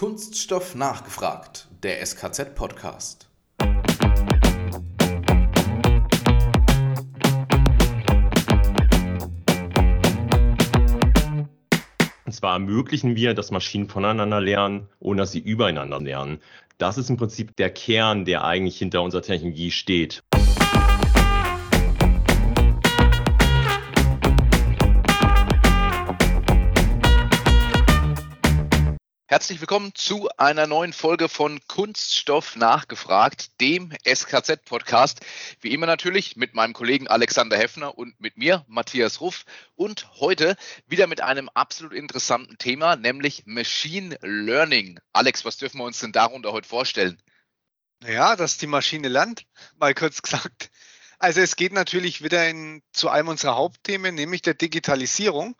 Kunststoff nachgefragt, der SKZ-Podcast. Und zwar ermöglichen wir, dass Maschinen voneinander lernen, ohne dass sie übereinander lernen. Das ist im Prinzip der Kern, der eigentlich hinter unserer Technologie steht. Herzlich willkommen zu einer neuen Folge von Kunststoff nachgefragt, dem SKZ-Podcast. Wie immer natürlich mit meinem Kollegen Alexander Heffner und mit mir, Matthias Ruff. Und heute wieder mit einem absolut interessanten Thema, nämlich Machine Learning. Alex, was dürfen wir uns denn darunter heute vorstellen? Naja, dass die Maschine lernt, mal kurz gesagt. Also es geht natürlich wieder in, zu einem unserer Hauptthemen, nämlich der Digitalisierung.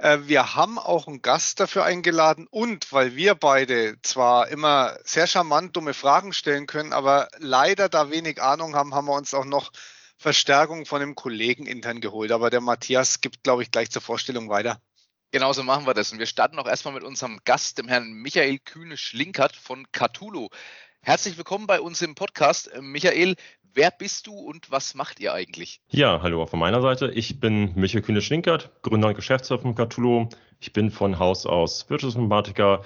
Äh, wir haben auch einen Gast dafür eingeladen und weil wir beide zwar immer sehr charmant dumme Fragen stellen können, aber leider da wenig Ahnung haben, haben wir uns auch noch Verstärkung von einem Kollegen intern geholt. Aber der Matthias gibt, glaube ich, gleich zur Vorstellung weiter. Genauso machen wir das. Und wir starten auch erstmal mit unserem Gast, dem Herrn Michael Kühne-Schlinkert von Catulo. Herzlich willkommen bei uns im Podcast. Michael, Wer bist du und was macht ihr eigentlich? Ja, hallo auch von meiner Seite. Ich bin Michael Kühne-Schlinkert, Gründer und Geschäftsführer von Catulo. Ich bin von Haus aus Wirtschaftsinformatiker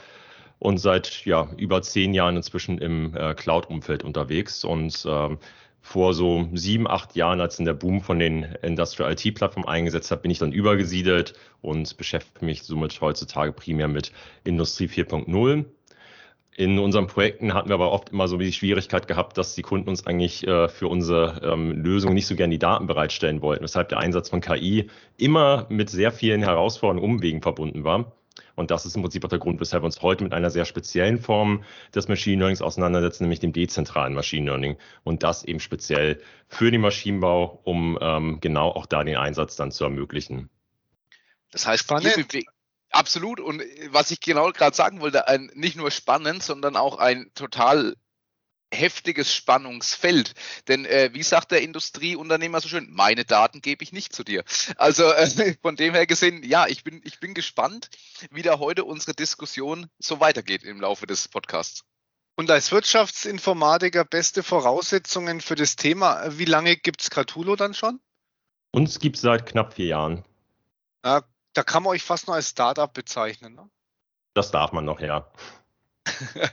und seit ja, über zehn Jahren inzwischen im äh, Cloud-Umfeld unterwegs und ähm, vor so sieben, acht Jahren, als in der Boom von den Industrial IT-Plattformen eingesetzt hat, bin ich dann übergesiedelt und beschäftige mich somit heutzutage primär mit Industrie 4.0 in unseren Projekten hatten wir aber oft immer so die Schwierigkeit gehabt, dass die Kunden uns eigentlich äh, für unsere ähm, Lösung nicht so gerne die Daten bereitstellen wollten, weshalb der Einsatz von KI immer mit sehr vielen Herausforderungen und Umwegen verbunden war. Und das ist im Prinzip auch der Grund, weshalb wir uns heute mit einer sehr speziellen Form des Machine Learnings auseinandersetzen, nämlich dem dezentralen Machine Learning. Und das eben speziell für den Maschinenbau, um ähm, genau auch da den Einsatz dann zu ermöglichen. Das heißt, Spannend. Absolut. Und äh, was ich genau gerade sagen wollte, ein, nicht nur spannend, sondern auch ein total heftiges Spannungsfeld. Denn äh, wie sagt der Industrieunternehmer so schön, meine Daten gebe ich nicht zu dir. Also äh, von dem her gesehen, ja, ich bin, ich bin gespannt, wie da heute unsere Diskussion so weitergeht im Laufe des Podcasts. Und als Wirtschaftsinformatiker beste Voraussetzungen für das Thema. Wie lange gibt es Catulo dann schon? Uns gibt es seit knapp vier Jahren. Ja, da kann man euch fast noch als Startup bezeichnen. Ne? Das darf man noch, ja.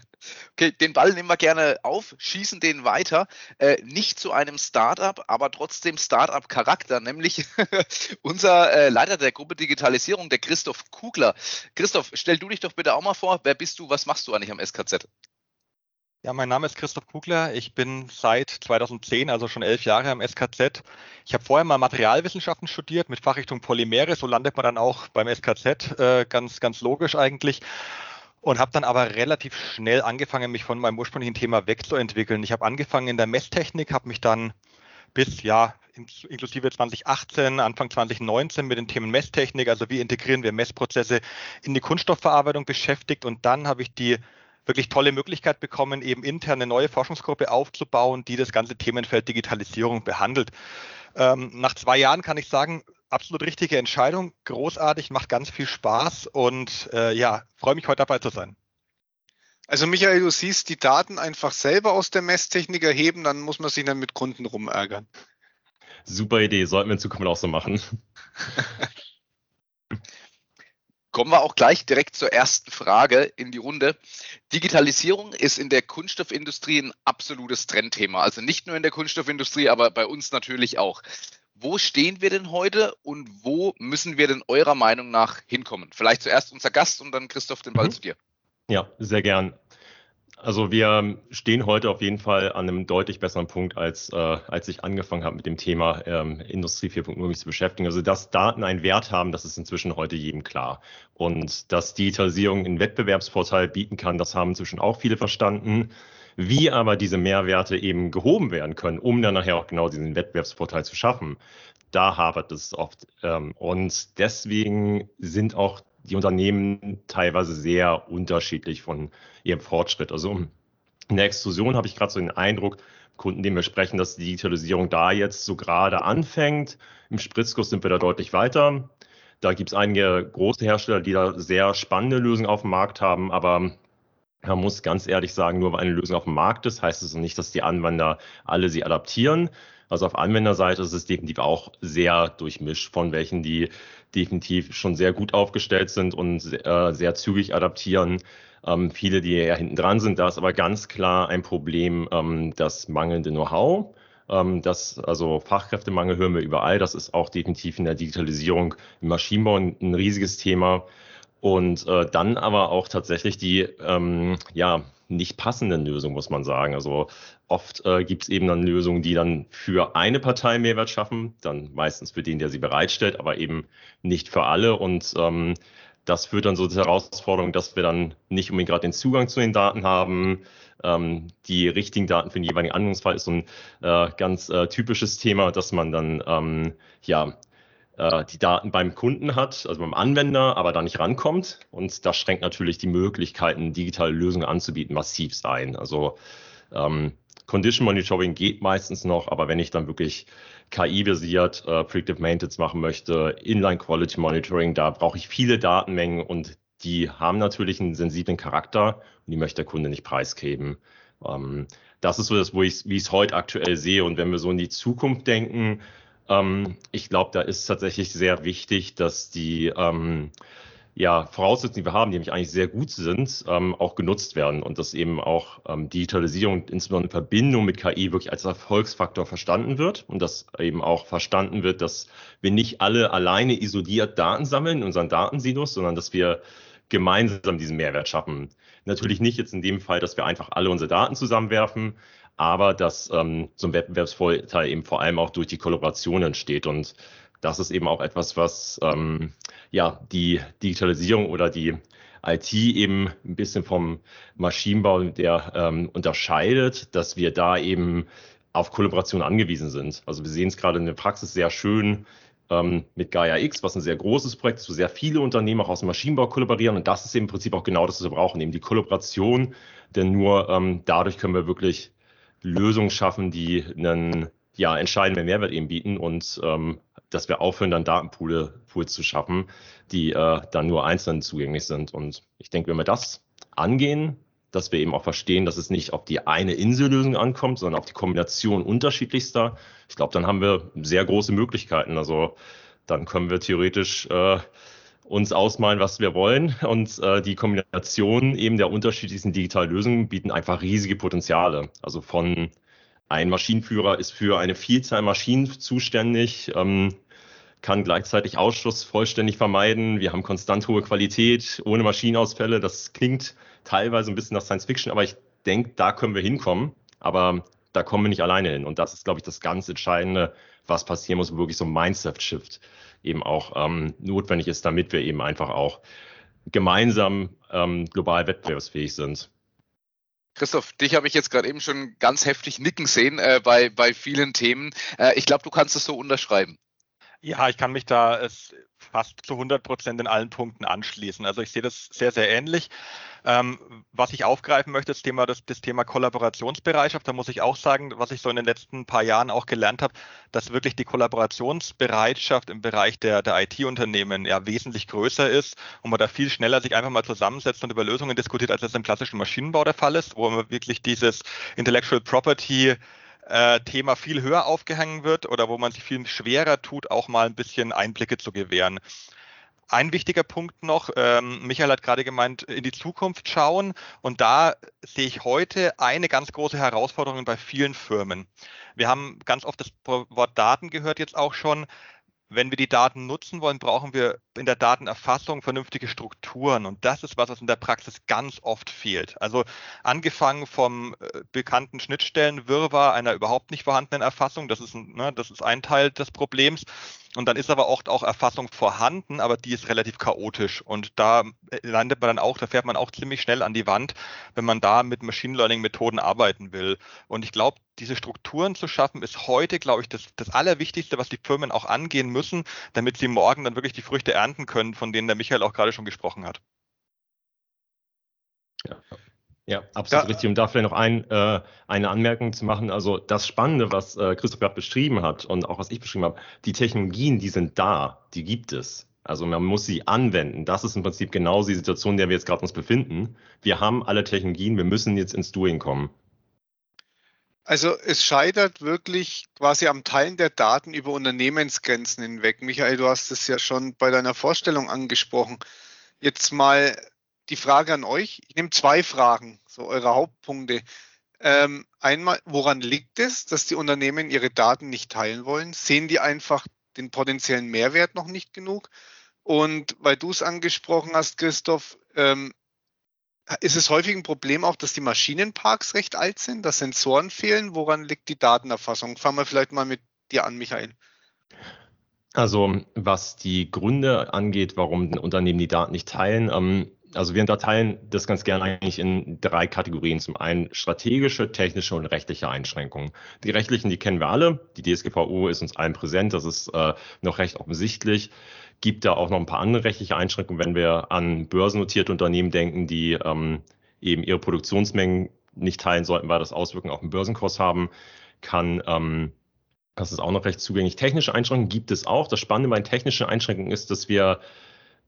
okay, den Ball nehmen wir gerne auf, schießen den weiter. Äh, nicht zu einem Startup, aber trotzdem Startup-Charakter, nämlich unser äh, Leiter der Gruppe Digitalisierung, der Christoph Kugler. Christoph, stell du dich doch bitte auch mal vor. Wer bist du? Was machst du eigentlich am SKZ? Ja, mein Name ist Christoph Kugler. Ich bin seit 2010, also schon elf Jahre am SKZ. Ich habe vorher mal Materialwissenschaften studiert mit Fachrichtung Polymere. So landet man dann auch beim SKZ, äh, ganz, ganz logisch eigentlich. Und habe dann aber relativ schnell angefangen, mich von meinem ursprünglichen Thema wegzuentwickeln. Ich habe angefangen in der Messtechnik, habe mich dann bis ja inklusive 2018, Anfang 2019 mit den Themen Messtechnik, also wie integrieren wir Messprozesse in die Kunststoffverarbeitung beschäftigt. Und dann habe ich die wirklich tolle Möglichkeit bekommen, eben intern eine neue Forschungsgruppe aufzubauen, die das ganze Themenfeld Digitalisierung behandelt. Ähm, nach zwei Jahren kann ich sagen, absolut richtige Entscheidung, großartig, macht ganz viel Spaß und äh, ja, freue mich heute dabei zu sein. Also Michael, du siehst die Daten einfach selber aus der Messtechnik erheben, dann muss man sich dann mit Kunden rumärgern. Super Idee, sollten wir in Zukunft auch so machen. Kommen wir auch gleich direkt zur ersten Frage in die Runde. Digitalisierung ist in der Kunststoffindustrie ein absolutes Trendthema. Also nicht nur in der Kunststoffindustrie, aber bei uns natürlich auch. Wo stehen wir denn heute und wo müssen wir denn eurer Meinung nach hinkommen? Vielleicht zuerst unser Gast und dann Christoph den Ball mhm. zu dir. Ja, sehr gern. Also wir stehen heute auf jeden Fall an einem deutlich besseren Punkt, als, äh, als ich angefangen habe mit dem Thema ähm, Industrie 4.0 mich zu beschäftigen. Also dass Daten einen Wert haben, das ist inzwischen heute jedem klar. Und dass Digitalisierung einen Wettbewerbsvorteil bieten kann, das haben inzwischen auch viele verstanden. Wie aber diese Mehrwerte eben gehoben werden können, um dann nachher auch genau diesen Wettbewerbsvorteil zu schaffen, da hapert es oft. Ähm, und deswegen sind auch die Unternehmen teilweise sehr unterschiedlich von ihrem Fortschritt. Also in der Exklusion habe ich gerade so den Eindruck, Kunden, denen wir sprechen, dass die Digitalisierung da jetzt so gerade anfängt. Im Spritzkurs sind wir da deutlich weiter. Da gibt es einige große Hersteller, die da sehr spannende Lösungen auf dem Markt haben, aber Man muss ganz ehrlich sagen, nur weil eine Lösung auf dem Markt ist, heißt es nicht, dass die Anwender alle sie adaptieren. Also auf Anwenderseite ist es definitiv auch sehr durchmischt von welchen, die definitiv schon sehr gut aufgestellt sind und äh, sehr zügig adaptieren. Ähm, viele, die eher hinten dran sind. Da ist aber ganz klar ein Problem, ähm, das mangelnde Know-how. Ähm, das, also Fachkräftemangel hören wir überall. Das ist auch definitiv in der Digitalisierung im Maschinenbau ein riesiges Thema. Und äh, dann aber auch tatsächlich die ähm, ja, nicht passenden Lösungen, muss man sagen. Also oft äh, gibt es eben dann Lösungen, die dann für eine Partei Mehrwert schaffen, dann meistens für den, der sie bereitstellt, aber eben nicht für alle. Und ähm, das führt dann so zur Herausforderung, dass wir dann nicht unbedingt gerade den Zugang zu den Daten haben. Ähm, die richtigen Daten für den jeweiligen Anwendungsfall ist so ein äh, ganz äh, typisches Thema, dass man dann ähm, ja äh, die Daten beim Kunden hat, also beim Anwender, aber da nicht rankommt. Und das schränkt natürlich die Möglichkeiten, digitale Lösungen anzubieten, massiv ein. Also ähm, Condition Monitoring geht meistens noch, aber wenn ich dann wirklich KI-basiert äh, Predictive Maintenance machen möchte, Inline Quality Monitoring, da brauche ich viele Datenmengen und die haben natürlich einen sensiblen Charakter und die möchte der Kunde nicht preisgeben. Ähm, das ist so das, wo ich, wie ich es heute aktuell sehe. Und wenn wir so in die Zukunft denken, ähm, ich glaube, da ist tatsächlich sehr wichtig, dass die ähm, ja, Voraussetzungen, die wir haben, die nämlich eigentlich sehr gut sind, ähm, auch genutzt werden und dass eben auch ähm, Digitalisierung, insbesondere in Verbindung mit KI, wirklich als Erfolgsfaktor verstanden wird und dass eben auch verstanden wird, dass wir nicht alle alleine isoliert Daten sammeln in unseren Datensilos, sondern dass wir gemeinsam diesen Mehrwert schaffen. Natürlich nicht jetzt in dem Fall, dass wir einfach alle unsere Daten zusammenwerfen, aber dass ähm, so Wettbewerbsvorteil eben vor allem auch durch die Kollaboration entsteht. Und das ist eben auch etwas, was ähm, ja die Digitalisierung oder die IT eben ein bisschen vom Maschinenbau der ähm, unterscheidet, dass wir da eben auf Kollaboration angewiesen sind. Also wir sehen es gerade in der Praxis sehr schön ähm, mit Gaia X, was ein sehr großes Projekt ist, wo sehr viele Unternehmen auch aus dem Maschinenbau kollaborieren. Und das ist im Prinzip auch genau das, was wir brauchen, eben die Kollaboration. Denn nur ähm, dadurch können wir wirklich Lösungen schaffen, die einen ja, entscheidenden Mehrwert eben bieten und ähm, dass wir aufhören, dann Datenpools zu schaffen, die äh, dann nur einzeln zugänglich sind. Und ich denke, wenn wir das angehen, dass wir eben auch verstehen, dass es nicht auf die eine Insellösung ankommt, sondern auf die Kombination unterschiedlichster, ich glaube, dann haben wir sehr große Möglichkeiten. Also dann können wir theoretisch äh, uns ausmalen, was wir wollen. Und äh, die Kombination eben der unterschiedlichsten digitalen Lösungen bieten einfach riesige Potenziale. Also von ein Maschinenführer ist für eine Vielzahl Maschinen zuständig, ähm, kann gleichzeitig Ausschluss vollständig vermeiden. Wir haben konstant hohe Qualität, ohne Maschinenausfälle. Das klingt teilweise ein bisschen nach Science Fiction, aber ich denke, da können wir hinkommen. Aber da kommen wir nicht alleine hin. Und das ist, glaube ich, das ganz Entscheidende, was passieren muss, wo wirklich so ein Mindset-Shift eben auch ähm, notwendig ist, damit wir eben einfach auch gemeinsam ähm, global wettbewerbsfähig sind. Christoph, dich habe ich jetzt gerade eben schon ganz heftig nicken sehen äh, bei, bei vielen Themen. Äh, ich glaube, du kannst es so unterschreiben. Ja, ich kann mich da es fast zu 100 Prozent in allen Punkten anschließen. Also ich sehe das sehr, sehr ähnlich. Ähm, was ich aufgreifen möchte, das Thema, das, das Thema Kollaborationsbereitschaft, da muss ich auch sagen, was ich so in den letzten paar Jahren auch gelernt habe, dass wirklich die Kollaborationsbereitschaft im Bereich der, der IT-Unternehmen ja wesentlich größer ist und man da viel schneller sich einfach mal zusammensetzt und über Lösungen diskutiert, als das im klassischen Maschinenbau der Fall ist, wo man wirklich dieses Intellectual Property äh, Thema viel höher aufgehangen wird oder wo man sich viel schwerer tut, auch mal ein bisschen Einblicke zu gewähren. Ein wichtiger Punkt noch, ähm, Michael hat gerade gemeint, in die Zukunft schauen. Und da sehe ich heute eine ganz große Herausforderung bei vielen Firmen. Wir haben ganz oft das Wort Daten gehört jetzt auch schon. Wenn wir die Daten nutzen wollen, brauchen wir in der Datenerfassung vernünftige Strukturen. Und das ist was, was in der Praxis ganz oft fehlt. Also angefangen vom äh, bekannten Schnittstellenwirrwarr einer überhaupt nicht vorhandenen Erfassung. Das ist, ein, ne, das ist ein Teil des Problems. Und dann ist aber oft auch Erfassung vorhanden, aber die ist relativ chaotisch. Und da landet man dann auch, da fährt man auch ziemlich schnell an die Wand, wenn man da mit Machine Learning Methoden arbeiten will. Und ich glaube, diese Strukturen zu schaffen, ist heute, glaube ich, das, das Allerwichtigste, was die Firmen auch angehen müssen, damit sie morgen dann wirklich die Früchte ernten können, von denen der Michael auch gerade schon gesprochen hat. Ja. Ja, absolut ja. richtig. Um da vielleicht noch ein, äh, eine Anmerkung zu machen. Also das Spannende, was äh, Christoph gerade beschrieben hat und auch was ich beschrieben habe, die Technologien, die sind da, die gibt es. Also man muss sie anwenden. Das ist im Prinzip genau die Situation, in der wir jetzt gerade uns befinden. Wir haben alle Technologien, wir müssen jetzt ins Doing kommen. Also es scheitert wirklich quasi am Teilen der Daten über Unternehmensgrenzen hinweg. Michael, du hast es ja schon bei deiner Vorstellung angesprochen. Jetzt mal die Frage an euch. Ich nehme zwei Fragen, so eure Hauptpunkte. Ähm, einmal, woran liegt es, dass die Unternehmen ihre Daten nicht teilen wollen? Sehen die einfach den potenziellen Mehrwert noch nicht genug? Und weil du es angesprochen hast, Christoph, ähm, ist es häufig ein Problem auch, dass die Maschinenparks recht alt sind, dass Sensoren fehlen? Woran liegt die Datenerfassung? Fangen wir vielleicht mal mit dir an, Michael. Also was die Gründe angeht, warum Unternehmen die Daten nicht teilen, ähm, also wir unterteilen das ganz gerne eigentlich in drei Kategorien. Zum einen strategische, technische und rechtliche Einschränkungen. Die rechtlichen, die kennen wir alle. Die DSGVO ist uns allen präsent. Das ist äh, noch recht offensichtlich gibt da auch noch ein paar andere rechtliche Einschränkungen, wenn wir an börsennotierte Unternehmen denken, die ähm, eben ihre Produktionsmengen nicht teilen sollten, weil das Auswirkungen auf den Börsenkurs haben kann. Ähm, das ist auch noch recht zugänglich. Technische Einschränkungen gibt es auch. Das Spannende bei den technischen Einschränkungen ist, dass wir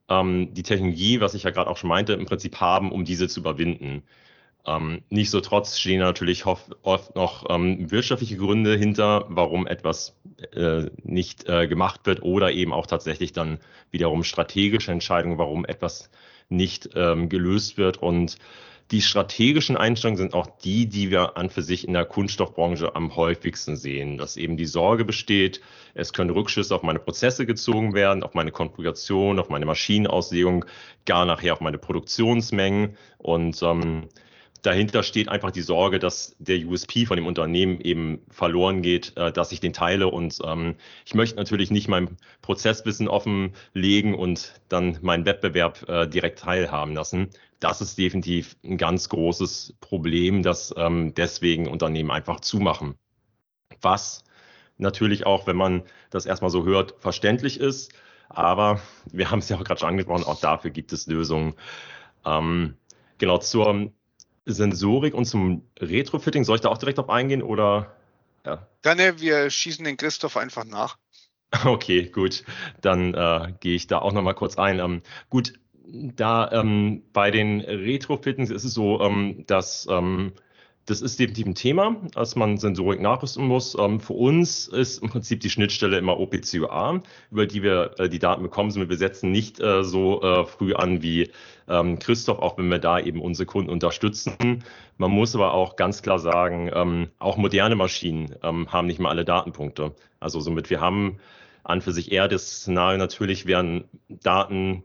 ähm, die Technologie, was ich ja gerade auch schon meinte, im Prinzip haben, um diese zu überwinden. Ähm, Nichtsdestotrotz stehen natürlich oft noch ähm, wirtschaftliche Gründe hinter, warum etwas äh, nicht äh, gemacht wird oder eben auch tatsächlich dann wiederum strategische Entscheidungen, warum etwas nicht ähm, gelöst wird. Und die strategischen Einstellungen sind auch die, die wir an für sich in der Kunststoffbranche am häufigsten sehen, dass eben die Sorge besteht, es können Rückschlüsse auf meine Prozesse gezogen werden, auf meine Konfiguration, auf meine Maschinenauslegung, gar nachher auf meine Produktionsmengen und ähm, dahinter steht einfach die Sorge, dass der USP von dem Unternehmen eben verloren geht, äh, dass ich den teile. Und ähm, ich möchte natürlich nicht mein Prozesswissen offenlegen und dann meinen Wettbewerb äh, direkt teilhaben lassen. Das ist definitiv ein ganz großes Problem, dass ähm, deswegen Unternehmen einfach zumachen. Was natürlich auch, wenn man das erstmal so hört, verständlich ist. Aber wir haben es ja auch gerade schon angesprochen, auch dafür gibt es Lösungen. Ähm, genau zur Sensorik und zum Retrofitting, soll ich da auch direkt auf eingehen oder? Ja. Gerne, wir schießen den Christoph einfach nach. Okay, gut. Dann äh, gehe ich da auch nochmal kurz ein. Ähm, gut, da ähm, bei den Retrofittings ist es so, ähm, dass ähm, das ist definitiv ein Thema, dass man Sensorik nachrüsten muss. Ähm, für uns ist im Prinzip die Schnittstelle immer OPCUA, über die wir äh, die Daten bekommen. Wir setzen nicht äh, so äh, früh an wie ähm, Christoph, auch wenn wir da eben unsere Kunden unterstützen. Man muss aber auch ganz klar sagen, ähm, auch moderne Maschinen haben nicht mal alle Datenpunkte. Also somit wir haben an für sich eher das Szenario, natürlich werden Daten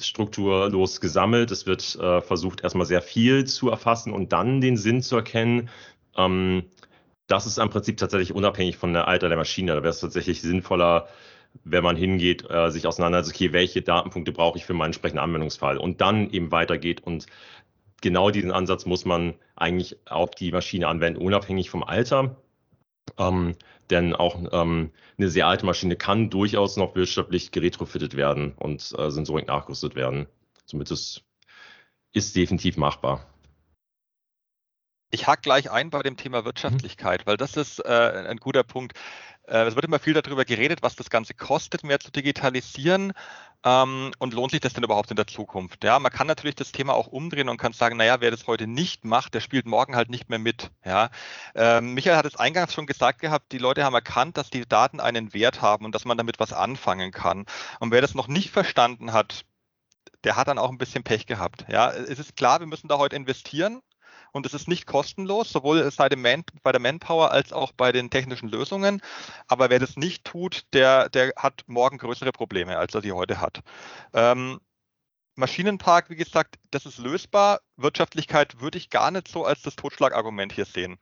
strukturlos gesammelt. Es wird äh, versucht, erstmal sehr viel zu erfassen und dann den Sinn zu erkennen. Ähm, das ist im Prinzip tatsächlich unabhängig von der Alter der Maschine. Da wäre es tatsächlich sinnvoller, wenn man hingeht, äh, sich auseinandersetzt, okay, welche Datenpunkte brauche ich für meinen entsprechenden Anwendungsfall und dann eben weitergeht und genau diesen Ansatz muss man eigentlich auf die Maschine anwenden, unabhängig vom Alter. Ähm, denn auch ähm, eine sehr alte Maschine kann durchaus noch wirtschaftlich geretrofittet werden und äh, Sensorik nachgerüstet werden. Somit ist, ist definitiv machbar. Ich hake gleich ein bei dem Thema Wirtschaftlichkeit, mhm. weil das ist äh, ein guter Punkt. Äh, es wird immer viel darüber geredet, was das Ganze kostet, mehr zu digitalisieren. Ähm, und lohnt sich das denn überhaupt in der Zukunft? Ja, man kann natürlich das Thema auch umdrehen und kann sagen, naja, wer das heute nicht macht, der spielt morgen halt nicht mehr mit. Ja, ähm, Michael hat es eingangs schon gesagt gehabt, die Leute haben erkannt, dass die Daten einen Wert haben und dass man damit was anfangen kann. Und wer das noch nicht verstanden hat, der hat dann auch ein bisschen Pech gehabt. Ja, es ist klar, wir müssen da heute investieren und es ist nicht kostenlos, sowohl bei, Man, bei der Manpower als auch bei den technischen Lösungen. Aber wer das nicht tut, der, der hat morgen größere Probleme, als er sie heute hat. Ähm, Maschinenpark, wie gesagt, das ist lösbar. Wirtschaftlichkeit würde ich gar nicht so als das Totschlagargument hier sehen.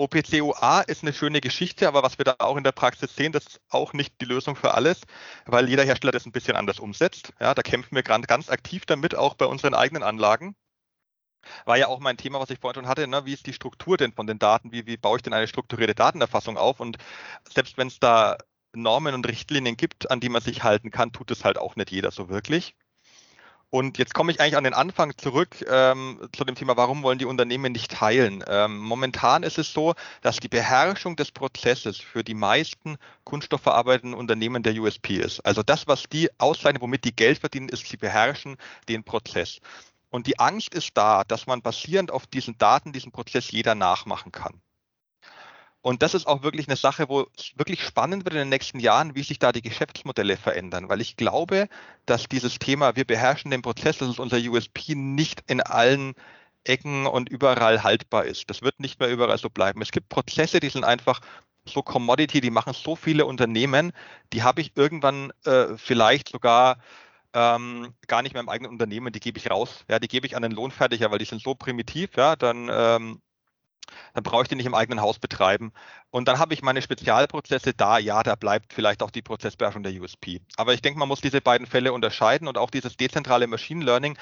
OPCOA ist eine schöne Geschichte, aber was wir da auch in der Praxis sehen, das ist auch nicht die Lösung für alles, weil jeder Hersteller das ein bisschen anders umsetzt. Ja, da kämpfen wir ganz aktiv damit, auch bei unseren eigenen Anlagen. War ja auch mein Thema, was ich vorhin schon hatte, ne? wie ist die Struktur denn von den Daten, wie, wie baue ich denn eine strukturierte Datenerfassung auf und selbst wenn es da Normen und Richtlinien gibt, an die man sich halten kann, tut es halt auch nicht jeder so wirklich. Und jetzt komme ich eigentlich an den Anfang zurück ähm, zu dem Thema, warum wollen die Unternehmen nicht teilen? Ähm, momentan ist es so, dass die Beherrschung des Prozesses für die meisten kunststoffverarbeitenden Unternehmen der USP ist. Also das, was die auszeichnen, womit die Geld verdienen, ist, sie beherrschen den Prozess. Und die Angst ist da, dass man basierend auf diesen Daten diesen Prozess jeder nachmachen kann. Und das ist auch wirklich eine Sache, wo es wirklich spannend wird in den nächsten Jahren, wie sich da die Geschäftsmodelle verändern. Weil ich glaube, dass dieses Thema, wir beherrschen den Prozess, das ist unser USP, nicht in allen Ecken und überall haltbar ist. Das wird nicht mehr überall so bleiben. Es gibt Prozesse, die sind einfach so Commodity, die machen so viele Unternehmen, die habe ich irgendwann äh, vielleicht sogar ähm, gar nicht mehr im eigenen Unternehmen, die gebe ich raus. Ja, die gebe ich an den Lohnfertiger, weil die sind so primitiv, ja, dann ähm, dann brauche ich die nicht im eigenen Haus betreiben. Und dann habe ich meine Spezialprozesse da. Ja, da bleibt vielleicht auch die Prozessbeherrschung der USP. Aber ich denke, man muss diese beiden Fälle unterscheiden und auch dieses dezentrale Machine Learning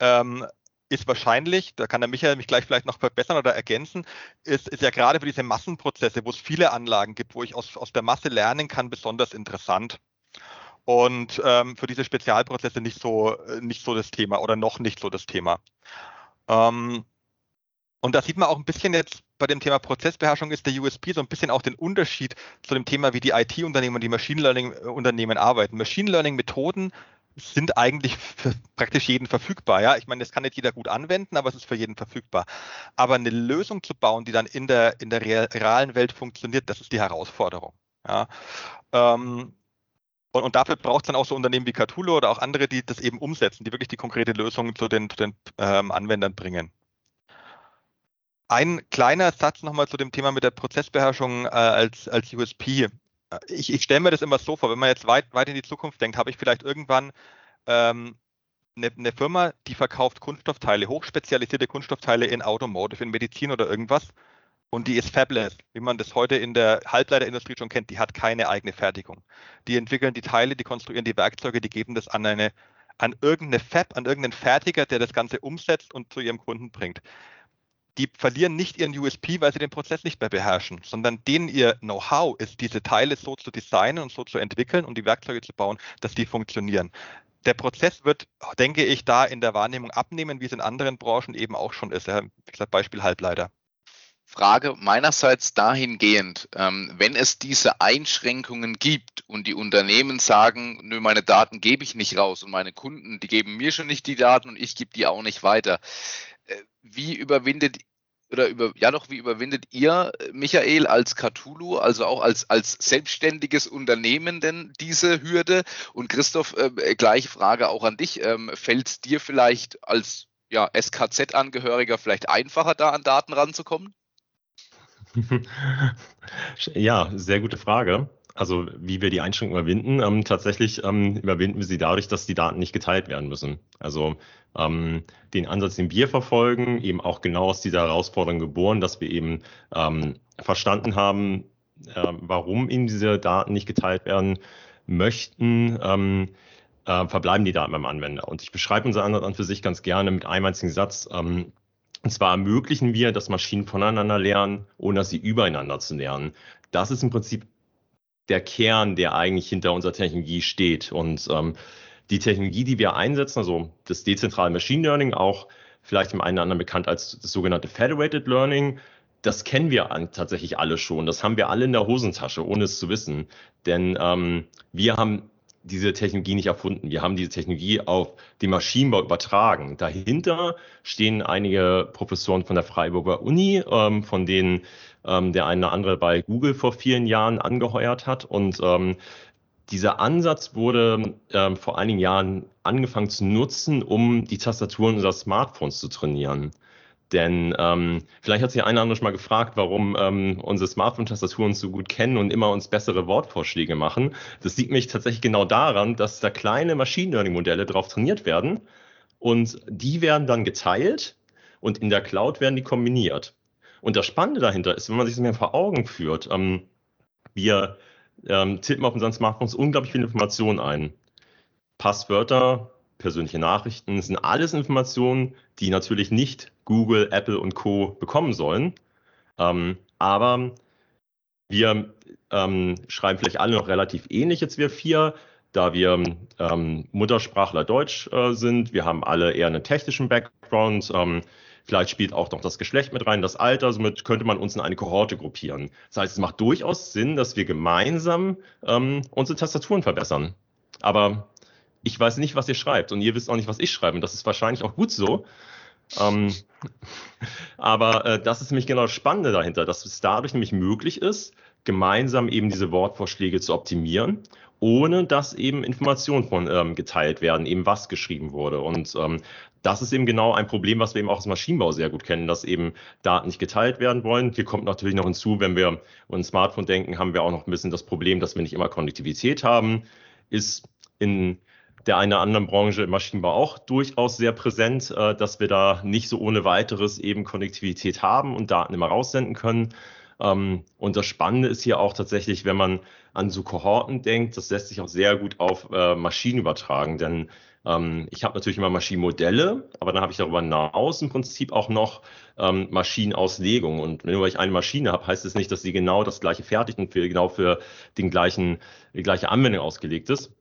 ähm, ist wahrscheinlich, da kann der Michael mich gleich vielleicht noch verbessern oder ergänzen, ist, ist ja gerade für diese Massenprozesse, wo es viele Anlagen gibt, wo ich aus, aus der Masse lernen kann, besonders interessant. Und ähm, für diese Spezialprozesse nicht so, nicht so das Thema oder noch nicht so das Thema. Ähm, und da sieht man auch ein bisschen jetzt bei dem Thema Prozessbeherrschung ist der USP so ein bisschen auch den Unterschied zu dem Thema, wie die IT-Unternehmen und die Machine Learning-Unternehmen arbeiten. Machine Learning-Methoden sind eigentlich für praktisch jeden verfügbar. Ja, ich meine, das kann nicht jeder gut anwenden, aber es ist für jeden verfügbar. Aber eine Lösung zu bauen, die dann in der, in der realen Welt funktioniert, das ist die Herausforderung. Ja. Ähm, und, und, dafür braucht es dann auch so Unternehmen wie Catulo oder auch andere, die das eben umsetzen, die wirklich die konkrete Lösung zu den, zu den ähm, Anwendern bringen. Ein kleiner Satz nochmal zu dem Thema mit der Prozessbeherrschung äh, als, als USP. Ich, ich stelle mir das immer so vor, wenn man jetzt weit, weit in die Zukunft denkt, habe ich vielleicht irgendwann ähm, eine, eine, Firma, die verkauft Kunststoffteile, hochspezialisierte Kunststoffteile in Automotive, in Medizin oder irgendwas. Und die ist fabless, wie man das heute in der Halbleiterindustrie schon kennt. Die hat keine eigene Fertigung. Die entwickeln die Teile, die konstruieren die Werkzeuge, die geben das an eine, an irgendeine Fab, an irgendeinen Fertiger, der das Ganze umsetzt und zu ihrem Kunden bringt die verlieren nicht ihren USP, weil sie den Prozess nicht mehr beherrschen, sondern denen ihr Know-how ist, diese Teile so zu designen und so zu entwickeln und die Werkzeuge zu bauen, dass die funktionieren. Der Prozess wird, denke ich, da in der Wahrnehmung abnehmen, wie es in anderen Branchen eben auch schon ist. Wie gesagt, Beispiel Halbleiter. Frage meinerseits dahingehend, ähm, wenn es diese Einschränkungen gibt und die Unternehmen sagen, nö, meine Daten gebe ich nicht raus und meine Kunden, die geben mir schon nicht die Daten und ich gebe die auch nicht weiter. Äh, wie überwindet oder über, ja doch, wie überwindet ihr, Michael, als Cthulhu, also auch als, als selbstständiges Unternehmen denn diese Hürde? Und Christoph, äh, gleiche Frage auch an dich. Ähm, Fällt es dir vielleicht als ja, SKZ-Angehöriger vielleicht einfacher, da an Daten ranzukommen? ja, sehr gute Frage. Also wie wir die Einschränkungen überwinden, ähm, tatsächlich ähm, überwinden wir sie dadurch, dass die Daten nicht geteilt werden müssen. Also ähm, den Ansatz, den wir verfolgen, eben auch genau aus dieser Herausforderung geboren, dass wir eben ähm, verstanden haben, äh, warum eben diese Daten nicht geteilt werden möchten, ähm, äh, verbleiben die Daten beim Anwender. Und ich beschreibe unser Ansatz an für sich ganz gerne mit einem einzigen Satz. Ähm, und zwar ermöglichen wir, dass Maschinen voneinander lernen, ohne dass sie übereinander zu lernen. Das ist im Prinzip der Kern, der eigentlich hinter unserer Technologie steht. Und ähm, die Technologie, die wir einsetzen, also das dezentrale Machine Learning, auch vielleicht im einen oder anderen bekannt als das sogenannte Federated Learning, das kennen wir an, tatsächlich alle schon. Das haben wir alle in der Hosentasche, ohne es zu wissen. Denn ähm, wir haben diese Technologie nicht erfunden. Wir haben diese Technologie auf den Maschinenbau übertragen. Dahinter stehen einige Professoren von der Freiburger Uni, ähm, von denen ähm, der eine oder andere bei Google vor vielen Jahren angeheuert hat. Und ähm, dieser Ansatz wurde ähm, vor einigen Jahren angefangen zu nutzen, um die Tastaturen unserer Smartphones zu trainieren. Denn ähm, vielleicht hat sich einer andere schon mal gefragt, warum ähm, unsere Smartphone-Tastaturen so gut kennen und immer uns bessere Wortvorschläge machen. Das liegt mich tatsächlich genau daran, dass da kleine Machine Learning-Modelle drauf trainiert werden und die werden dann geteilt und in der Cloud werden die kombiniert. Und das Spannende dahinter ist, wenn man sich das mehr vor Augen führt, ähm, wir ähm, tippen auf unseren Smartphones unglaublich viele Informationen ein. Passwörter, persönliche Nachrichten, sind alles Informationen, die natürlich nicht Google, Apple und Co. bekommen sollen. Ähm, aber wir ähm, schreiben vielleicht alle noch relativ ähnlich jetzt wir vier. da wir ähm, Muttersprachler Deutsch äh, sind. Wir haben alle eher einen technischen Background. Ähm, vielleicht spielt auch noch das Geschlecht mit rein, das Alter. Somit könnte man uns in eine Kohorte gruppieren. Das heißt, es macht durchaus Sinn, dass wir gemeinsam ähm, unsere Tastaturen verbessern. Aber ich weiß nicht, was ihr schreibt und ihr wisst auch nicht, was ich schreibe. Und das ist wahrscheinlich auch gut so. Ähm, aber äh, das ist nämlich genau das Spannende dahinter, dass es dadurch nämlich möglich ist, gemeinsam eben diese Wortvorschläge zu optimieren, ohne dass eben Informationen von ähm, geteilt werden, eben was geschrieben wurde. Und ähm, das ist eben genau ein Problem, was wir eben auch aus Maschinenbau sehr gut kennen, dass eben Daten nicht geteilt werden wollen. Hier kommt natürlich noch hinzu, wenn wir ein Smartphone denken, haben wir auch noch ein bisschen das Problem, dass wir nicht immer Konnektivität haben. Ist in der einer anderen Branche im Maschinenbau auch durchaus sehr präsent, äh, dass wir da nicht so ohne weiteres eben Konnektivität haben und Daten immer raussenden können. Ähm, und das Spannende ist hier auch tatsächlich, wenn man an so Kohorten denkt, das lässt sich auch sehr gut auf äh, Maschinen übertragen, denn ähm, ich habe natürlich immer Maschinenmodelle, aber dann habe ich darüber hinaus im Prinzip auch noch ähm, Maschinenauslegung. Und nur weil ich eine Maschine habe, heißt es das nicht, dass sie genau das gleiche fertigt und für, genau für den gleichen, die gleiche Anwendung ausgelegt ist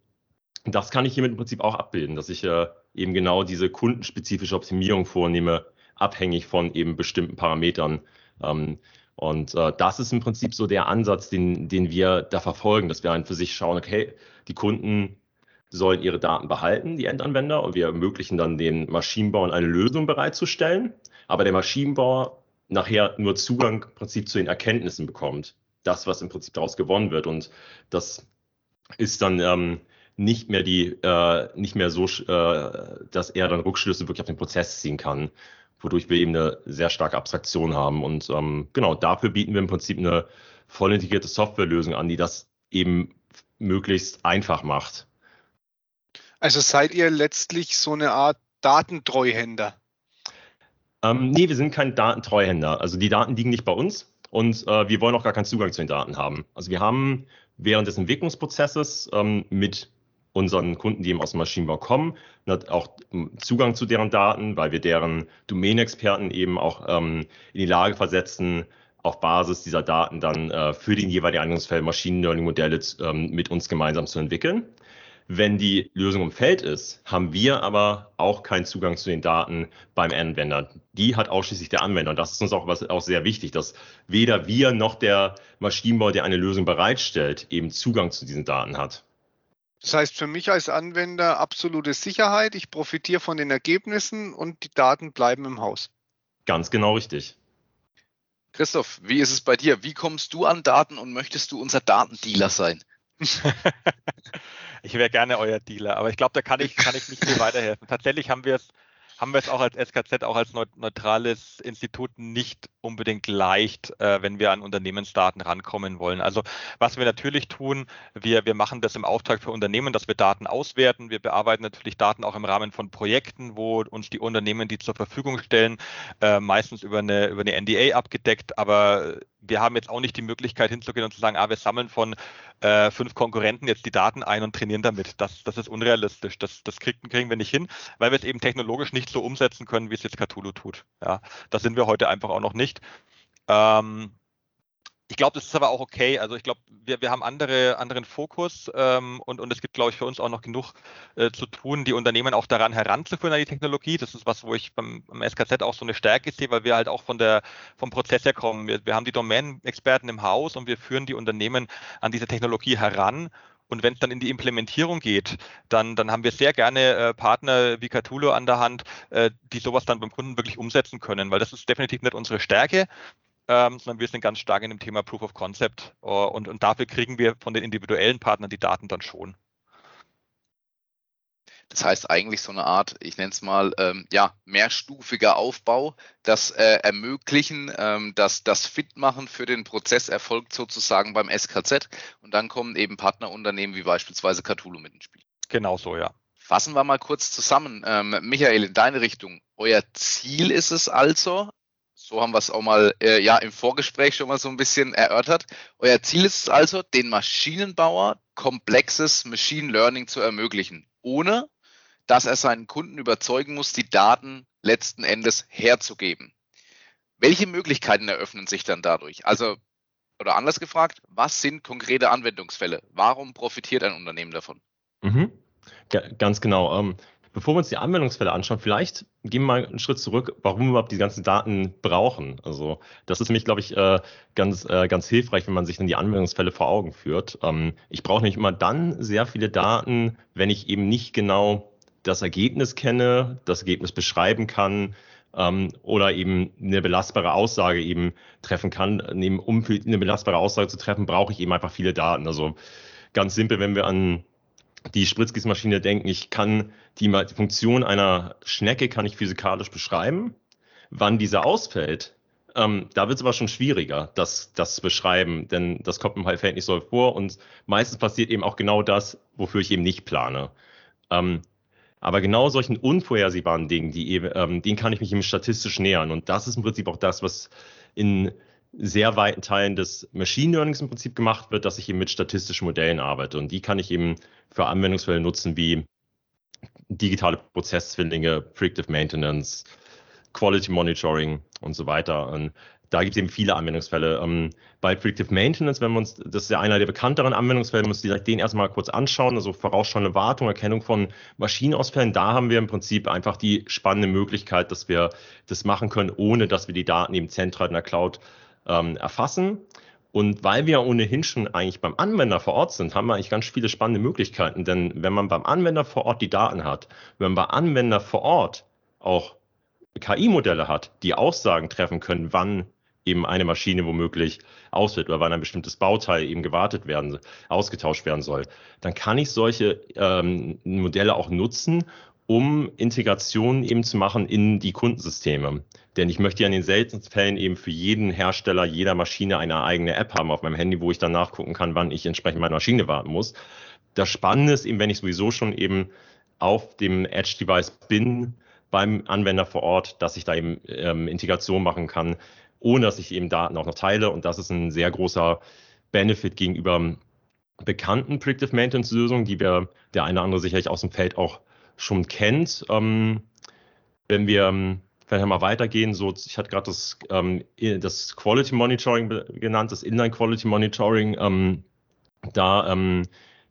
das kann ich hiermit im Prinzip auch abbilden, dass ich äh, eben genau diese kundenspezifische Optimierung vornehme, abhängig von eben bestimmten Parametern. Ähm, und äh, das ist im Prinzip so der Ansatz, den, den wir da verfolgen, dass wir halt für sich schauen, okay, die Kunden sollen ihre Daten behalten, die Endanwender, und wir ermöglichen dann den Maschinenbauern eine Lösung bereitzustellen, aber der Maschinenbauer nachher nur Zugang im Prinzip zu den Erkenntnissen bekommt. Das, was im Prinzip daraus gewonnen wird. Und das ist dann ähm, nicht mehr die, äh, nicht mehr so, äh, dass er dann Rückschlüsse wirklich auf den Prozess ziehen kann, wodurch wir eben eine sehr starke Abstraktion haben. Und ähm, genau dafür bieten wir im Prinzip eine voll integrierte Softwarelösung an, die das eben möglichst einfach macht. Also seid ihr letztlich so eine Art Datentreuhänder? Ähm, nee, wir sind kein Datentreuhänder. Also die Daten liegen nicht bei uns und äh, wir wollen auch gar keinen Zugang zu den Daten haben. Also wir haben während des Entwicklungsprozesses ähm, mit unseren Kunden, die eben aus dem Maschinenbau kommen, auch Zugang zu deren Daten, weil wir deren Domänexperten eben auch ähm, in die Lage versetzen, auf Basis dieser Daten dann äh, für den jeweiligen Anwendungsfall Machine Learning Modelle ähm, mit uns gemeinsam zu entwickeln. Wenn die Lösung im Feld ist, haben wir aber auch keinen Zugang zu den Daten beim Anwender. Die hat ausschließlich der Anwender. Und das ist uns auch, was, auch sehr wichtig, dass weder wir noch der Maschinenbau, der eine Lösung bereitstellt, eben Zugang zu diesen Daten hat. Das heißt für mich als Anwender absolute Sicherheit. Ich profitiere von den Ergebnissen und die Daten bleiben im Haus. Ganz genau richtig. Christoph, wie ist es bei dir? Wie kommst du an Daten und möchtest du unser Datendealer sein? ich wäre gerne euer Dealer, aber ich glaube, da kann ich, kann ich nicht viel weiterhelfen. Tatsächlich haben wir es haben wir es auch als SKZ, auch als neutrales Institut nicht unbedingt leicht, äh, wenn wir an Unternehmensdaten rankommen wollen. Also was wir natürlich tun, wir, wir machen das im Auftrag für Unternehmen, dass wir Daten auswerten. Wir bearbeiten natürlich Daten auch im Rahmen von Projekten, wo uns die Unternehmen die zur Verfügung stellen, äh, meistens über eine, über eine NDA abgedeckt, aber wir haben jetzt auch nicht die Möglichkeit hinzugehen und zu sagen, ah, wir sammeln von äh, fünf Konkurrenten jetzt die Daten ein und trainieren damit. Das, das ist unrealistisch. Das, das kriegen, kriegen wir nicht hin, weil wir es eben technologisch nicht so umsetzen können, wie es jetzt Cthulhu tut. Ja, das sind wir heute einfach auch noch nicht. Ähm, ich glaube, das ist aber auch okay. Also ich glaube, wir, wir haben andere, anderen Fokus ähm, und, und es gibt, glaube ich, für uns auch noch genug äh, zu tun, die Unternehmen auch daran heranzuführen an die Technologie. Das ist was, wo ich beim, beim SKZ auch so eine Stärke sehe, weil wir halt auch von der, vom Prozess her kommen. Wir, wir haben die Domain-Experten im Haus und wir führen die Unternehmen an diese Technologie heran und wenn es dann in die Implementierung geht, dann, dann haben wir sehr gerne äh, Partner wie Catulo an der Hand, äh, die sowas dann beim Kunden wirklich umsetzen können, weil das ist definitiv nicht unsere Stärke ähm, sondern wir sind ganz stark in dem Thema Proof of Concept äh, und, und dafür kriegen wir von den individuellen Partnern die Daten dann schon. Das heißt eigentlich so eine Art, ich nenne es mal, ähm, ja, mehrstufiger Aufbau, das äh, ermöglichen, ähm, dass das Fitmachen für den Prozess erfolgt sozusagen beim SKZ und dann kommen eben Partnerunternehmen wie beispielsweise Cthulhu mit ins Spiel. Genau so, ja. Fassen wir mal kurz zusammen. Ähm, Michael, in deine Richtung. Euer Ziel ist es also, so haben wir es auch mal äh, ja im Vorgespräch schon mal so ein bisschen erörtert. Euer Ziel ist es also, den Maschinenbauer komplexes Machine Learning zu ermöglichen, ohne dass er seinen Kunden überzeugen muss, die Daten letzten Endes herzugeben. Welche Möglichkeiten eröffnen sich dann dadurch? Also, oder anders gefragt, was sind konkrete Anwendungsfälle? Warum profitiert ein Unternehmen davon? Mhm. Ganz genau. Ähm, bevor wir uns die Anwendungsfälle anschauen, vielleicht gehen wir mal einen Schritt zurück, warum wir überhaupt die ganzen Daten brauchen. Also das ist nämlich, glaube ich, äh, ganz, äh, ganz hilfreich, wenn man sich dann die Anwendungsfälle vor Augen führt. Ähm, ich brauche nämlich immer dann sehr viele Daten, wenn ich eben nicht genau das Ergebnis kenne, das Ergebnis beschreiben kann, ähm, oder eben eine belastbare Aussage eben treffen kann. Um eine belastbare Aussage zu treffen, brauche ich eben einfach viele Daten. Also ganz simpel, wenn wir an die Spritzgießmaschine denken, ich kann die, die Funktion einer Schnecke kann ich physikalisch beschreiben. Wann diese ausfällt, ähm, da wird es aber schon schwieriger, das, das zu beschreiben, denn das kommt im Feld nicht so vor und meistens passiert eben auch genau das, wofür ich eben nicht plane. Ähm, aber genau solchen unvorhersehbaren Dingen, die ähm, denen kann ich mich eben statistisch nähern. Und das ist im Prinzip auch das, was in sehr weiten Teilen des Machine Learnings im Prinzip gemacht wird, dass ich eben mit statistischen Modellen arbeite. Und die kann ich eben für Anwendungsfälle nutzen wie digitale Prozesszwillinge, Predictive Maintenance, Quality Monitoring und so weiter. Und da gibt es eben viele Anwendungsfälle. Ähm, bei Predictive Maintenance, wenn wir uns, das ist ja einer der bekannteren Anwendungsfälle, wir uns den erstmal kurz anschauen, also vorausschauende Wartung, Erkennung von Maschinenausfällen, da haben wir im Prinzip einfach die spannende Möglichkeit, dass wir das machen können, ohne dass wir die Daten eben zentral in der Cloud ähm, erfassen. Und weil wir ohnehin schon eigentlich beim Anwender vor Ort sind, haben wir eigentlich ganz viele spannende Möglichkeiten. Denn wenn man beim Anwender vor Ort die Daten hat, wenn man beim Anwender vor Ort auch KI-Modelle hat, die Aussagen treffen können, wann eben eine Maschine womöglich ausfällt oder wann ein bestimmtes Bauteil eben gewartet werden, ausgetauscht werden soll, dann kann ich solche ähm, Modelle auch nutzen, um Integrationen eben zu machen in die Kundensysteme. Denn ich möchte ja in den seltensten Fällen eben für jeden Hersteller jeder Maschine eine eigene App haben auf meinem Handy, wo ich dann nachgucken kann, wann ich entsprechend meine Maschine warten muss. Das Spannende ist eben, wenn ich sowieso schon eben auf dem Edge-Device bin, beim Anwender vor Ort, dass ich da eben ähm, Integration machen kann, ohne dass ich eben Daten auch noch teile. Und das ist ein sehr großer Benefit gegenüber bekannten Predictive Maintenance Lösungen, die wir der eine oder andere sicherlich aus dem Feld auch schon kennt. Ähm, wenn wir ähm, wir mal weitergehen, so ich hatte gerade das, ähm, das Quality Monitoring genannt, das Inline Quality Monitoring. Ähm, da ähm,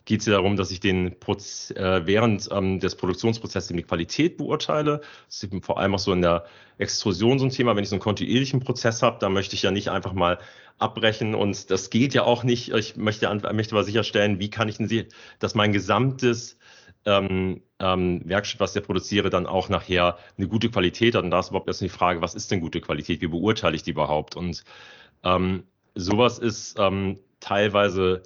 geht es ja darum, dass ich den Proz äh, während ähm, des Produktionsprozesses die Qualität beurteile. Das ist vor allem auch so in der Extrusion so ein Thema. Wenn ich so einen kontinuierlichen Prozess habe, da möchte ich ja nicht einfach mal abbrechen und das geht ja auch nicht. Ich möchte, möchte aber sicherstellen, wie kann ich denn, dass mein gesamtes ähm, ähm, Werkstatt, was ich produziere, dann auch nachher eine gute Qualität hat. Und da ist überhaupt erst die Frage, was ist denn gute Qualität? Wie beurteile ich die überhaupt? Und ähm, sowas ist ähm, teilweise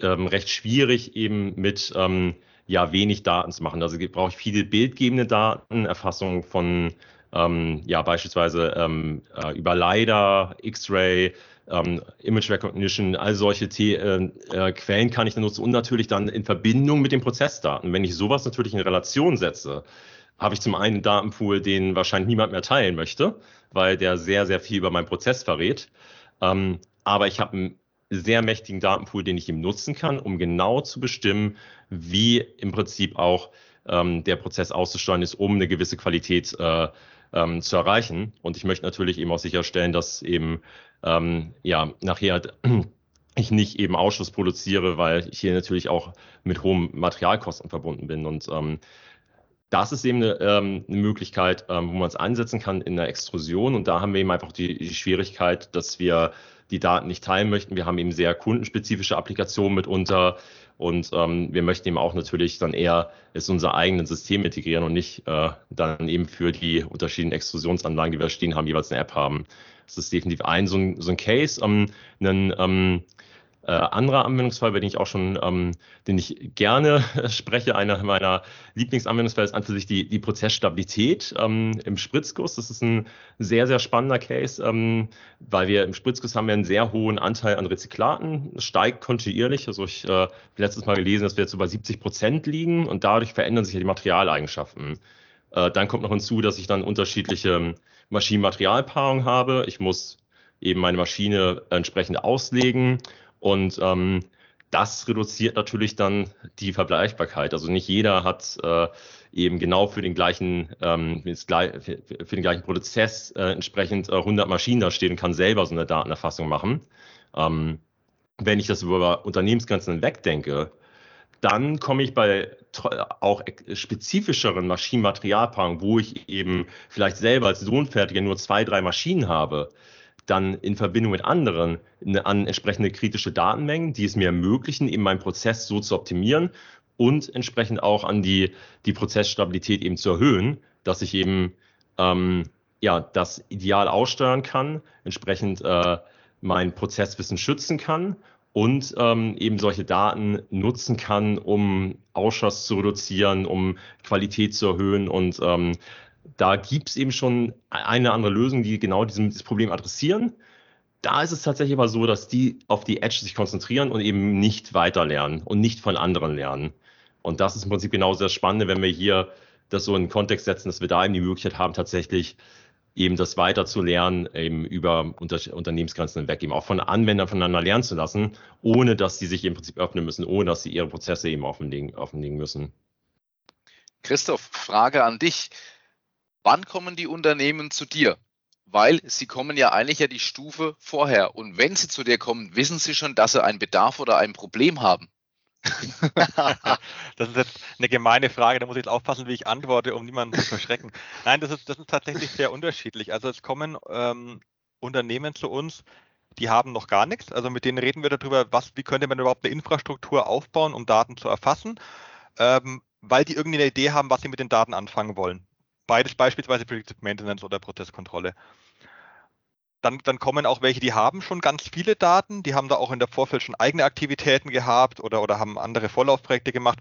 ähm, recht schwierig eben mit ähm, ja wenig Daten zu machen. Also brauche ich viele bildgebende Daten, Erfassung von ähm, ja beispielsweise ähm, äh, über LiDAR, X-Ray, ähm, Image Recognition, all solche T äh, äh, Quellen kann ich dann nutzen und natürlich dann in Verbindung mit den Prozessdaten. Wenn ich sowas natürlich in Relation setze, habe ich zum einen einen Datenpool, den wahrscheinlich niemand mehr teilen möchte, weil der sehr, sehr viel über meinen Prozess verrät. Ähm, aber ich habe einen sehr mächtigen Datenpool, den ich ihm nutzen kann, um genau zu bestimmen, wie im Prinzip auch ähm, der Prozess auszusteuern ist, um eine gewisse Qualität äh, ähm, zu erreichen. Und ich möchte natürlich eben auch sicherstellen, dass eben ähm, ja nachher ich nicht eben Ausschuss produziere, weil ich hier natürlich auch mit hohen Materialkosten verbunden bin. Und ähm, das ist eben eine, ähm, eine Möglichkeit, ähm, wo man es einsetzen kann in der Extrusion. Und da haben wir eben einfach die, die Schwierigkeit, dass wir die Daten nicht teilen möchten. Wir haben eben sehr kundenspezifische Applikationen mitunter und ähm, wir möchten eben auch natürlich dann eher es unser eigenes System integrieren und nicht äh, dann eben für die unterschiedlichen Extrusionsanlagen, die wir stehen haben, jeweils eine App haben. Das ist definitiv ein so ein, so ein Case. Ähm, einen, ähm, äh, anderer Anwendungsfall, über den ich auch schon, ähm, den ich gerne spreche, einer meiner Lieblingsanwendungsfälle ist an für sich die, die Prozessstabilität ähm, im Spritzguss. Das ist ein sehr, sehr spannender Case, ähm, weil wir im Spritzguss haben wir einen sehr hohen Anteil an Rezyklaten, steigt kontinuierlich. Also ich äh, letztes Mal gelesen, dass wir jetzt über 70 Prozent liegen und dadurch verändern sich ja die Materialeigenschaften. Äh, dann kommt noch hinzu, dass ich dann unterschiedliche Maschinenmaterialpaarungen habe. Ich muss eben meine Maschine entsprechend auslegen und ähm, das reduziert natürlich dann die Vergleichbarkeit. Also nicht jeder hat äh, eben genau für den gleichen, ähm, für, den gleichen Prozess äh, entsprechend äh, 100 Maschinen da stehen und kann selber so eine Datenerfassung machen. Ähm, wenn ich das über Unternehmensgrenzen wegdenke, dann komme ich bei auch spezifischeren Maschinenmaterialpaarungen, wo ich eben vielleicht selber als Lohnfertiger nur zwei, drei Maschinen habe, dann in Verbindung mit anderen an entsprechende kritische Datenmengen, die es mir ermöglichen, eben meinen Prozess so zu optimieren und entsprechend auch an die, die Prozessstabilität eben zu erhöhen, dass ich eben ähm, ja, das ideal aussteuern kann, entsprechend äh, mein Prozesswissen schützen kann und ähm, eben solche Daten nutzen kann, um Ausschuss zu reduzieren, um Qualität zu erhöhen. Und ähm, da gibt es eben schon eine andere Lösung, die genau dieses Problem adressieren. Da ist es tatsächlich aber so, dass die auf die Edge sich konzentrieren und eben nicht weiter lernen und nicht von anderen lernen. Und das ist im Prinzip genauso das Spannende, wenn wir hier das so in den Kontext setzen, dass wir da eben die Möglichkeit haben, tatsächlich eben das weiter zu lernen, eben über Unter Unternehmensgrenzen hinweg, eben auch von Anwendern voneinander lernen zu lassen, ohne dass sie sich im Prinzip öffnen müssen, ohne dass sie ihre Prozesse eben offenlegen, offenlegen müssen. Christoph, Frage an dich. Wann kommen die Unternehmen zu dir? Weil sie kommen ja eigentlich ja die Stufe vorher. Und wenn sie zu dir kommen, wissen sie schon, dass sie einen Bedarf oder ein Problem haben. das ist jetzt eine gemeine Frage, da muss ich jetzt aufpassen, wie ich antworte, um niemanden zu verschrecken. Nein, das ist, das ist tatsächlich sehr unterschiedlich. Also es kommen ähm, Unternehmen zu uns, die haben noch gar nichts. Also mit denen reden wir darüber, was, wie könnte man überhaupt eine Infrastruktur aufbauen, um Daten zu erfassen, ähm, weil die irgendwie eine Idee haben, was sie mit den Daten anfangen wollen. Beides beispielsweise Predictive Maintenance oder Prozesskontrolle. Dann, dann, kommen auch welche, die haben schon ganz viele Daten, die haben da auch in der Vorfeld schon eigene Aktivitäten gehabt oder, oder haben andere Vorlaufprojekte gemacht.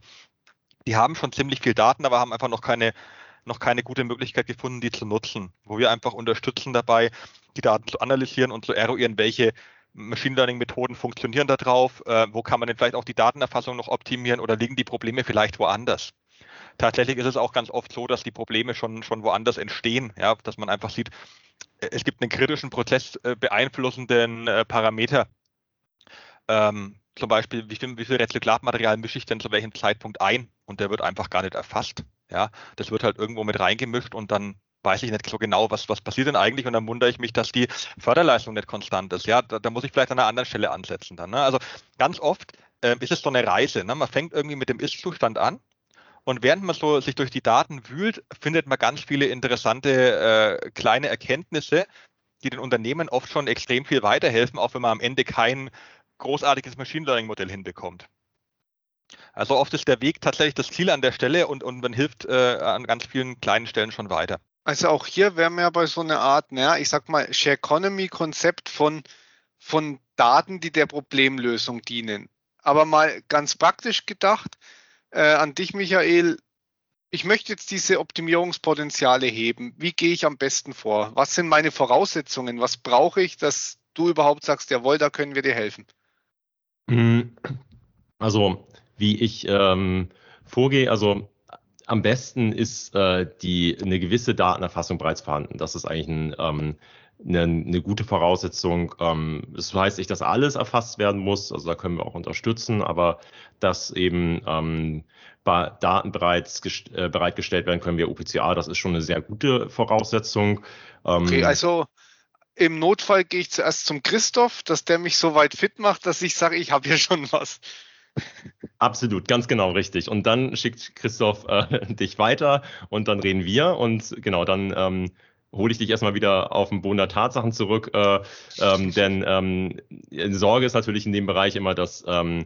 Die haben schon ziemlich viel Daten, aber haben einfach noch keine, noch keine gute Möglichkeit gefunden, die zu nutzen, wo wir einfach unterstützen dabei, die Daten zu analysieren und zu eruieren, welche Machine Learning Methoden funktionieren da drauf, äh, wo kann man denn vielleicht auch die Datenerfassung noch optimieren oder liegen die Probleme vielleicht woanders. Tatsächlich ist es auch ganz oft so, dass die Probleme schon, schon woanders entstehen, ja, dass man einfach sieht, es gibt einen kritischen Prozess äh, beeinflussenden äh, Parameter. Ähm, zum Beispiel, wie viel, wie viel Rezyklatmaterial mische ich denn zu welchem Zeitpunkt ein? Und der wird einfach gar nicht erfasst. Ja, das wird halt irgendwo mit reingemischt und dann weiß ich nicht so genau, was, was passiert denn eigentlich und dann wundere ich mich, dass die Förderleistung nicht konstant ist. Ja, da, da muss ich vielleicht an einer anderen Stelle ansetzen dann. Ne? Also ganz oft äh, ist es so eine Reise. Ne? Man fängt irgendwie mit dem Ist-Zustand an und während man so sich durch die Daten wühlt, findet man ganz viele interessante äh, kleine Erkenntnisse, die den Unternehmen oft schon extrem viel weiterhelfen, auch wenn man am Ende kein großartiges Machine Learning Modell hinbekommt. Also oft ist der Weg tatsächlich das Ziel an der Stelle und, und man hilft äh, an ganz vielen kleinen Stellen schon weiter. Also auch hier wären wir bei so einer Art, naja, ich sag mal, Share Economy Konzept von, von Daten, die der Problemlösung dienen. Aber mal ganz praktisch gedacht, äh, an dich, Michael. Ich möchte jetzt diese Optimierungspotenziale heben. Wie gehe ich am besten vor? Was sind meine Voraussetzungen? Was brauche ich, dass du überhaupt sagst, jawohl, da können wir dir helfen? Hm, also, wie ich ähm, vorgehe, also am besten ist äh, die, eine gewisse Datenerfassung bereits vorhanden. Das ist eigentlich ein, ähm, eine, eine, gute Voraussetzung. Ähm, das heißt nicht, dass alles erfasst werden muss, also da können wir auch unterstützen, aber dass eben ähm, Daten bereits äh, bereitgestellt werden können via UPCA, das ist schon eine sehr gute Voraussetzung. Ähm, okay, also im Notfall gehe ich zuerst zum Christoph, dass der mich so weit fit macht, dass ich sage, ich habe hier schon was. Absolut, ganz genau richtig. Und dann schickt Christoph äh, dich weiter und dann reden wir und genau, dann ähm, hole ich dich erstmal wieder auf den Boden der Tatsachen zurück. Äh, ähm, denn ähm, Sorge ist natürlich in dem Bereich immer, dass ähm,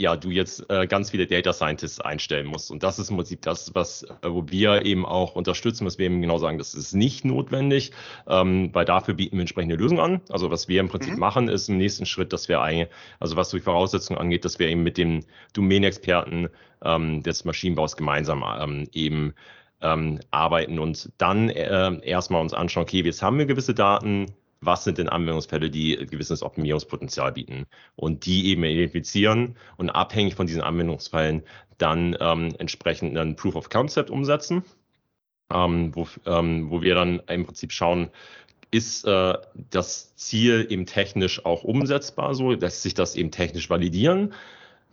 ja, du jetzt äh, ganz viele Data Scientists einstellen musst. Und das ist im Prinzip das, was, äh, wo wir eben auch unterstützen, was wir eben genau sagen, das ist nicht notwendig, ähm, weil dafür bieten wir entsprechende Lösungen an. Also was wir im Prinzip mhm. machen, ist im nächsten Schritt, dass wir eigentlich, also was die Voraussetzungen angeht, dass wir eben mit dem Domänexperten ähm, des Maschinenbaus gemeinsam ähm, eben ähm, arbeiten und dann äh, erstmal uns anschauen, okay, jetzt haben wir gewisse Daten, was sind denn Anwendungsfälle, die gewisses Optimierungspotenzial bieten? Und die eben identifizieren und abhängig von diesen Anwendungsfällen dann ähm, entsprechend einen Proof of Concept umsetzen, ähm, wo, ähm, wo wir dann im Prinzip schauen, ist äh, das Ziel eben technisch auch umsetzbar so, lässt sich das eben technisch validieren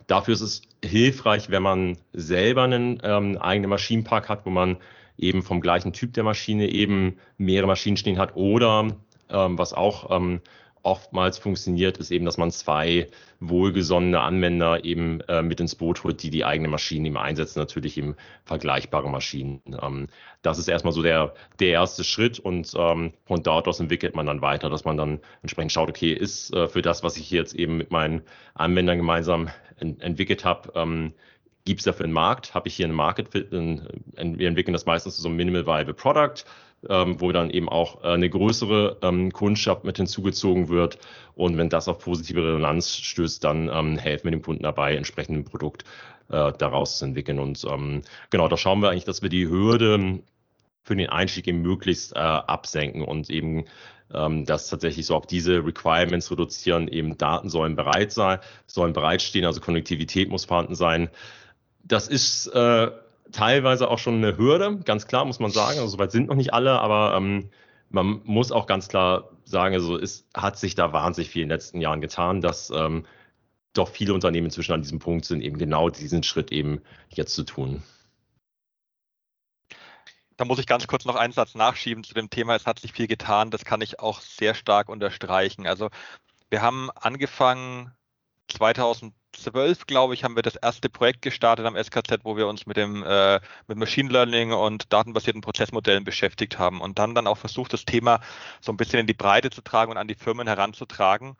Dafür ist es hilfreich, wenn man selber einen ähm, eigenen Maschinenpark hat, wo man eben vom gleichen Typ der Maschine eben mehrere Maschinen stehen hat oder ähm, was auch ähm, oftmals funktioniert, ist eben, dass man zwei wohlgesonnene Anwender eben äh, mit ins Boot holt, die die eigene Maschine eben einsetzen, natürlich eben vergleichbare Maschinen. Ähm, das ist erstmal so der, der erste Schritt und ähm, von dort aus entwickelt man dann weiter, dass man dann entsprechend schaut, okay, ist äh, für das, was ich jetzt eben mit meinen Anwendern gemeinsam ent entwickelt habe, ähm, gibt es dafür einen Markt? Habe ich hier einen Market Fit? Wir entwickeln das meistens so ein Minimal Viable Product ähm, wo dann eben auch äh, eine größere ähm, Kundschaft mit hinzugezogen wird. Und wenn das auf positive Resonanz stößt, dann ähm, helfen wir dem Kunden dabei, entsprechend ein Produkt äh, daraus zu entwickeln. Und ähm, genau, da schauen wir eigentlich, dass wir die Hürde für den Einstieg eben möglichst äh, absenken und eben ähm, dass tatsächlich so auch diese Requirements reduzieren, eben Daten sollen bereit sein, sollen bereitstehen, also Konnektivität muss vorhanden sein. Das ist äh, teilweise auch schon eine Hürde, ganz klar, muss man sagen. Also soweit sind noch nicht alle, aber ähm, man muss auch ganz klar sagen, also es hat sich da wahnsinnig viel in den letzten Jahren getan, dass ähm, doch viele Unternehmen inzwischen an diesem Punkt sind, eben genau diesen Schritt eben jetzt zu tun. Da muss ich ganz kurz noch einen Satz nachschieben zu dem Thema. Es hat sich viel getan. Das kann ich auch sehr stark unterstreichen. Also wir haben angefangen 2000 2012, glaube ich, haben wir das erste Projekt gestartet am SKZ, wo wir uns mit dem äh, mit Machine Learning und datenbasierten Prozessmodellen beschäftigt haben und dann dann auch versucht, das Thema so ein bisschen in die Breite zu tragen und an die Firmen heranzutragen.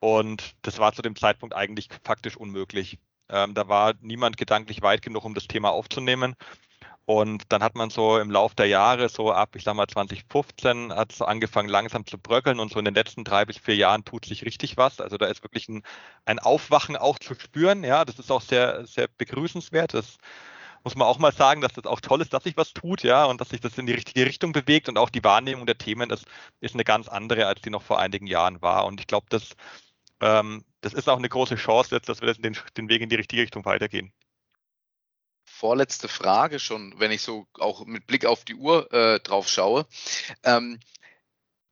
Und das war zu dem Zeitpunkt eigentlich faktisch unmöglich. Ähm, da war niemand gedanklich weit genug, um das Thema aufzunehmen. Und dann hat man so im Laufe der Jahre, so ab, ich sag mal 2015, hat es angefangen langsam zu bröckeln und so in den letzten drei bis vier Jahren tut sich richtig was. Also da ist wirklich ein, ein Aufwachen auch zu spüren. Ja, das ist auch sehr, sehr begrüßenswert. Das muss man auch mal sagen, dass das auch toll ist, dass sich was tut, ja, und dass sich das in die richtige Richtung bewegt und auch die Wahrnehmung der Themen ist, ist eine ganz andere, als die noch vor einigen Jahren war. Und ich glaube, das, ähm, das ist auch eine große Chance jetzt, dass wir den, den Weg in die richtige Richtung weitergehen vorletzte Frage schon, wenn ich so auch mit Blick auf die Uhr äh, drauf schaue. Ähm,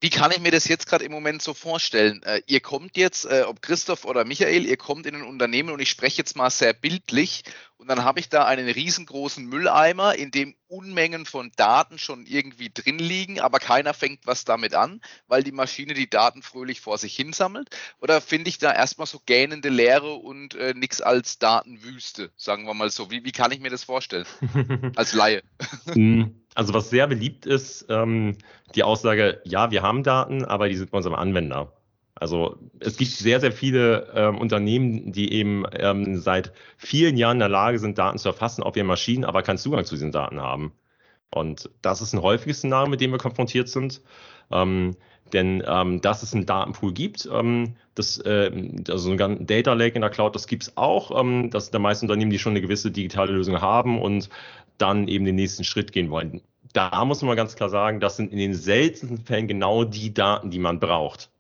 wie kann ich mir das jetzt gerade im Moment so vorstellen? Äh, ihr kommt jetzt, äh, ob Christoph oder Michael, ihr kommt in ein Unternehmen und ich spreche jetzt mal sehr bildlich und dann habe ich da einen riesengroßen Mülleimer, in dem Unmengen von Daten schon irgendwie drin liegen, aber keiner fängt was damit an, weil die Maschine die Daten fröhlich vor sich hinsammelt. Oder finde ich da erstmal so gähnende Leere und äh, nichts als Datenwüste, sagen wir mal so. Wie, wie kann ich mir das vorstellen? als Laie. Hm, also was sehr beliebt ist, ähm, die Aussage, ja, wir haben Daten, aber die sind bei unserem Anwender. Also es gibt sehr, sehr viele ähm, Unternehmen, die eben ähm, seit vielen Jahren in der Lage sind, Daten zu erfassen auf ihren Maschinen, aber keinen Zugang zu diesen Daten haben. Und das ist ein häufiges Szenario, mit dem wir konfrontiert sind. Ähm, denn ähm, dass es einen Datenpool gibt, ähm, das, äh, also ein Data Lake in der Cloud, das gibt es auch. Ähm, das sind der meisten Unternehmen, die schon eine gewisse digitale Lösung haben und dann eben den nächsten Schritt gehen wollen. Da muss man ganz klar sagen, das sind in den seltensten Fällen genau die Daten, die man braucht.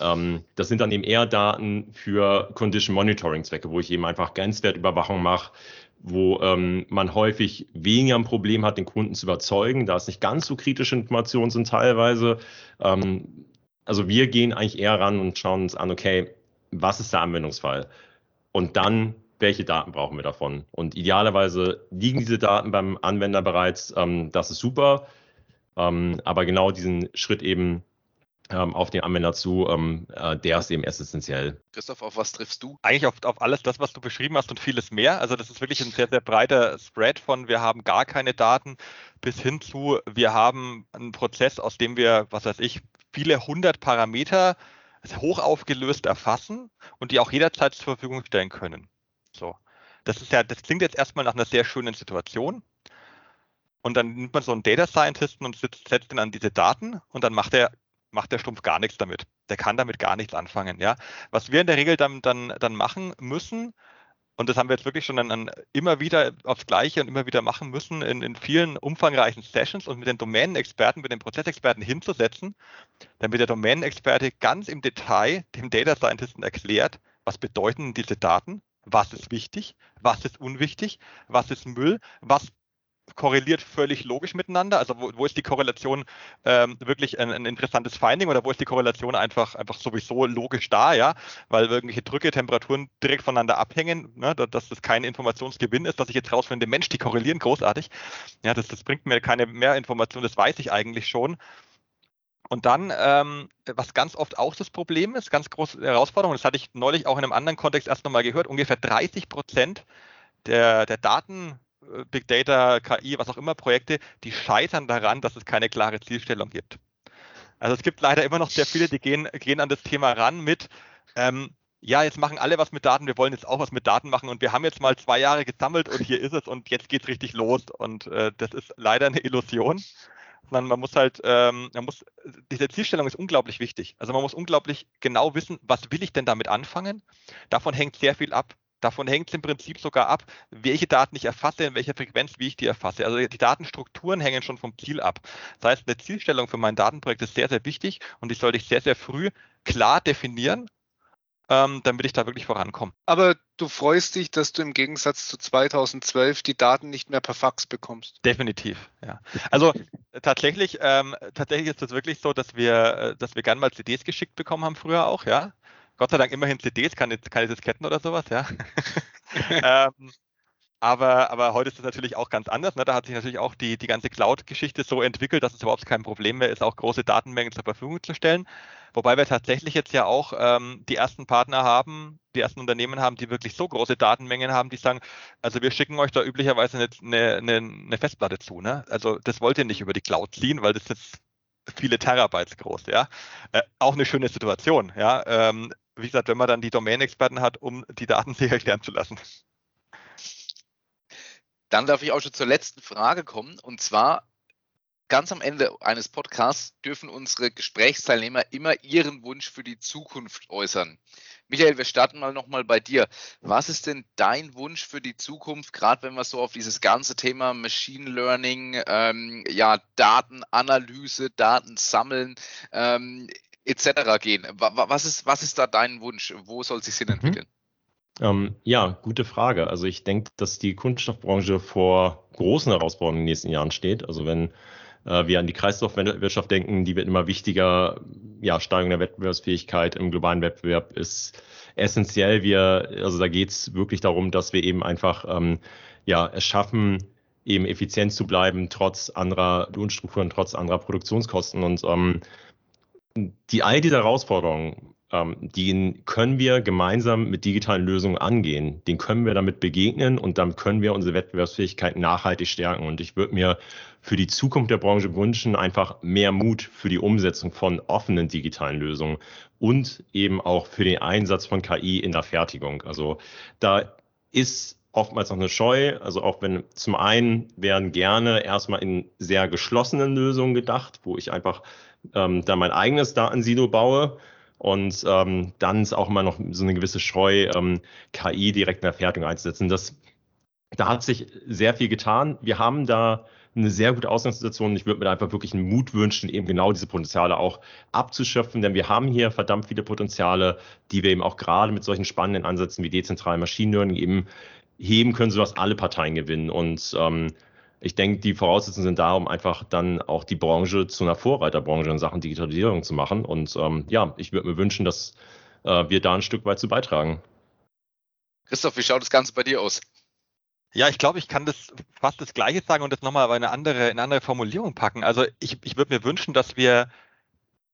Ähm, das sind dann eben eher Daten für Condition Monitoring Zwecke, wo ich eben einfach Grenzwertüberwachung mache, wo ähm, man häufig weniger ein Problem hat, den Kunden zu überzeugen, da es nicht ganz so kritische Informationen sind teilweise. Ähm, also wir gehen eigentlich eher ran und schauen uns an, okay, was ist der Anwendungsfall? Und dann, welche Daten brauchen wir davon? Und idealerweise liegen diese Daten beim Anwender bereits, ähm, das ist super. Ähm, aber genau diesen Schritt eben auf den Anwender zu, ähm, äh, der ist eben erst essentiell. Christoph, auf was triffst du? Eigentlich auf, auf alles das, was du beschrieben hast und vieles mehr. Also das ist wirklich ein sehr, sehr breiter Spread von wir haben gar keine Daten bis hin zu wir haben einen Prozess, aus dem wir, was weiß ich, viele hundert Parameter hoch aufgelöst erfassen und die auch jederzeit zur Verfügung stellen können. So. Das ist ja, das klingt jetzt erstmal nach einer sehr schönen Situation. Und dann nimmt man so einen Data Scientisten und setzt, setzt ihn an diese Daten und dann macht er macht der Stumpf gar nichts damit. Der kann damit gar nichts anfangen. Ja? Was wir in der Regel dann, dann, dann machen müssen, und das haben wir jetzt wirklich schon dann, dann immer wieder aufs Gleiche und immer wieder machen müssen, in, in vielen umfangreichen Sessions und mit den Domänenexperten, mit den Prozessexperten hinzusetzen, damit der Domänenexperte ganz im Detail dem Data Scientisten erklärt, was bedeuten diese Daten, was ist wichtig, was ist unwichtig, was ist Müll, was korreliert völlig logisch miteinander? Also wo, wo ist die Korrelation ähm, wirklich ein, ein, interessantes Finding oder wo ist die Korrelation einfach, einfach sowieso logisch da, ja? Weil irgendwelche Drücke, Temperaturen direkt voneinander abhängen, ne? dass das kein Informationsgewinn ist, dass ich jetzt rausfinde, Mensch, die korrelieren großartig. Ja, das, das bringt mir keine mehr Information, das weiß ich eigentlich schon. Und dann, ähm, was ganz oft auch das Problem ist, ganz große Herausforderung, das hatte ich neulich auch in einem anderen Kontext erst nochmal gehört, ungefähr 30 Prozent der, der Daten, Big Data, KI, was auch immer Projekte, die scheitern daran, dass es keine klare Zielstellung gibt. Also es gibt leider immer noch sehr viele, die gehen, gehen an das Thema ran mit, ähm, ja, jetzt machen alle was mit Daten, wir wollen jetzt auch was mit Daten machen und wir haben jetzt mal zwei Jahre gesammelt und hier ist es und jetzt geht es richtig los. Und äh, das ist leider eine Illusion. Sondern man muss halt, ähm, man muss, diese Zielstellung ist unglaublich wichtig. Also man muss unglaublich genau wissen, was will ich denn damit anfangen? Davon hängt sehr viel ab. Davon hängt es im Prinzip sogar ab, welche Daten ich erfasse, in welcher Frequenz, wie ich die erfasse. Also die Datenstrukturen hängen schon vom Ziel ab. Das heißt, eine Zielstellung für mein Datenprojekt ist sehr, sehr wichtig und die sollte ich sehr, sehr früh klar definieren ähm, damit ich da wirklich vorankomme. Aber du freust dich, dass du im Gegensatz zu 2012 die Daten nicht mehr per Fax bekommst. Definitiv, ja. Also tatsächlich, ähm, tatsächlich ist es wirklich so, dass wir, äh, dass wir gern mal CDs geschickt bekommen haben früher auch, ja. Gott sei Dank immerhin CDs, keine, keine Disketten oder sowas, ja. ähm, aber, aber heute ist es natürlich auch ganz anders. Ne? Da hat sich natürlich auch die, die ganze Cloud-Geschichte so entwickelt, dass es überhaupt kein Problem mehr ist, auch große Datenmengen zur Verfügung zu stellen. Wobei wir tatsächlich jetzt ja auch ähm, die ersten Partner haben, die ersten Unternehmen haben, die wirklich so große Datenmengen haben, die sagen, also wir schicken euch da üblicherweise eine, eine, eine Festplatte zu. Ne? Also das wollt ihr nicht über die Cloud ziehen, weil das ist viele Terabytes groß. Ja? Äh, auch eine schöne Situation. Ja? Ähm, wie gesagt, wenn man dann die Domain-Experten hat, um die Daten sich erklären zu lassen. Dann darf ich auch schon zur letzten Frage kommen. Und zwar, ganz am Ende eines Podcasts dürfen unsere Gesprächsteilnehmer immer ihren Wunsch für die Zukunft äußern. Michael, wir starten mal nochmal bei dir. Was ist denn dein Wunsch für die Zukunft, gerade wenn wir so auf dieses ganze Thema Machine Learning, ähm, ja, Datenanalyse, Daten sammeln, ähm, etc. gehen? Was ist, was ist da dein Wunsch? Wo soll sich hin mhm. entwickeln? Ähm, ja, gute Frage. Also ich denke, dass die Kunststoffbranche vor großen Herausforderungen in den nächsten Jahren steht. Also wenn äh, wir an die Kreislaufwirtschaft denken, die wird immer wichtiger. Ja, Steigerung der Wettbewerbsfähigkeit im globalen Wettbewerb ist essentiell. Wir, also da geht es wirklich darum, dass wir eben einfach ähm, ja, es schaffen, eben effizient zu bleiben, trotz anderer Lohnstrukturen, trotz anderer Produktionskosten. Und ähm, die all diese Herausforderungen ähm, den können wir gemeinsam mit digitalen Lösungen angehen. Den können wir damit begegnen und damit können wir unsere Wettbewerbsfähigkeit nachhaltig stärken. Und ich würde mir für die Zukunft der Branche wünschen, einfach mehr Mut für die Umsetzung von offenen digitalen Lösungen und eben auch für den Einsatz von KI in der Fertigung. Also da ist oftmals noch eine Scheu. Also auch wenn zum einen werden gerne erstmal in sehr geschlossenen Lösungen gedacht, wo ich einfach ähm, da mein eigenes Datensilo baue und ähm, dann ist auch immer noch so eine gewisse Scheu, ähm, KI direkt in der Fertigung einzusetzen. Das, da hat sich sehr viel getan. Wir haben da eine sehr gute Ausgangssituation. Ich würde mir einfach wirklich einen Mut wünschen, eben genau diese Potenziale auch abzuschöpfen, denn wir haben hier verdammt viele Potenziale, die wir eben auch gerade mit solchen spannenden Ansätzen wie dezentralen Machine Learning eben heben können, sodass alle Parteien gewinnen. Und ähm, ich denke, die Voraussetzungen sind da, um einfach dann auch die Branche zu einer Vorreiterbranche in Sachen Digitalisierung zu machen. Und ähm, ja, ich würde mir wünschen, dass äh, wir da ein Stück weit zu beitragen. Christoph, wie schaut das Ganze bei dir aus? Ja, ich glaube, ich kann das fast das Gleiche sagen und das nochmal auf eine andere, eine andere Formulierung packen. Also ich, ich würde mir wünschen, dass wir,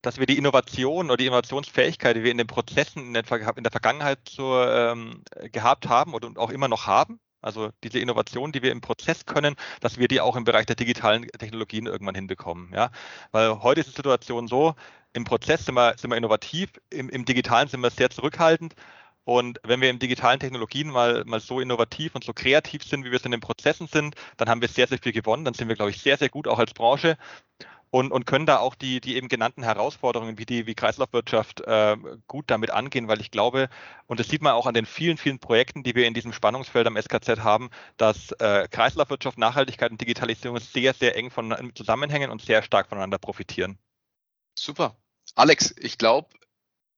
dass wir die Innovation oder die Innovationsfähigkeit, die wir in den Prozessen in der, in der Vergangenheit so, ähm, gehabt haben und auch immer noch haben, also diese Innovation, die wir im Prozess können, dass wir die auch im Bereich der digitalen Technologien irgendwann hinbekommen. Ja? Weil heute ist die Situation so, im Prozess sind wir, sind wir innovativ, im, im Digitalen sind wir sehr zurückhaltend. Und wenn wir im digitalen Technologien mal, mal so innovativ und so kreativ sind, wie wir es in den Prozessen sind, dann haben wir sehr, sehr viel gewonnen. Dann sind wir, glaube ich, sehr, sehr gut auch als Branche und, und können da auch die, die eben genannten Herausforderungen wie die wie Kreislaufwirtschaft äh, gut damit angehen, weil ich glaube, und das sieht man auch an den vielen, vielen Projekten, die wir in diesem Spannungsfeld am SKZ haben, dass äh, Kreislaufwirtschaft, Nachhaltigkeit und Digitalisierung sehr, sehr eng von, zusammenhängen und sehr stark voneinander profitieren. Super. Alex, ich glaube,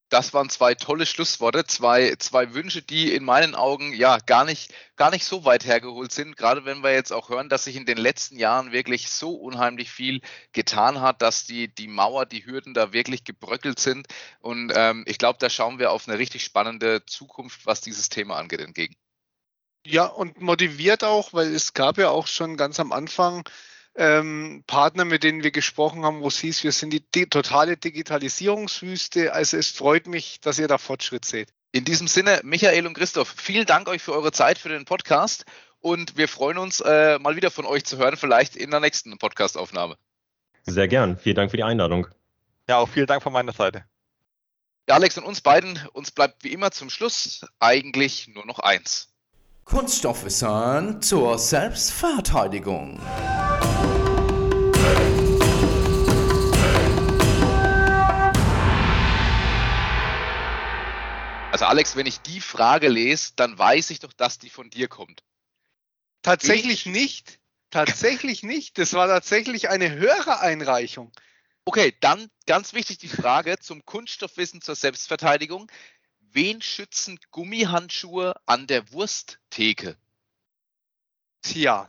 das waren zwei tolle Schlussworte, zwei, zwei Wünsche, die in meinen Augen ja gar nicht, gar nicht so weit hergeholt sind. Gerade wenn wir jetzt auch hören, dass sich in den letzten Jahren wirklich so unheimlich viel getan hat, dass die, die Mauer, die Hürden da wirklich gebröckelt sind. Und ähm, ich glaube, da schauen wir auf eine richtig spannende Zukunft, was dieses Thema angeht, entgegen. Ja, und motiviert auch, weil es gab ja auch schon ganz am Anfang ähm, Partner, mit denen wir gesprochen haben, wo es hieß, wir sind die, die totale Digitalisierungswüste. Also es freut mich, dass ihr da Fortschritt seht. In diesem Sinne, Michael und Christoph, vielen Dank euch für eure Zeit, für den Podcast und wir freuen uns, äh, mal wieder von euch zu hören, vielleicht in der nächsten Podcastaufnahme. Sehr gern. Vielen Dank für die Einladung. Ja, auch vielen Dank von meiner Seite. Ja, Alex und uns beiden, uns bleibt wie immer zum Schluss eigentlich nur noch eins. Kunststoffwissen zur Selbstverteidigung. Also Alex, wenn ich die Frage lese, dann weiß ich doch, dass die von dir kommt. Tatsächlich ich? nicht. Tatsächlich nicht. Das war tatsächlich eine Hörereinreichung. Okay, dann ganz wichtig die Frage zum Kunststoffwissen zur Selbstverteidigung. Wen schützen Gummihandschuhe an der Wursttheke? Tja,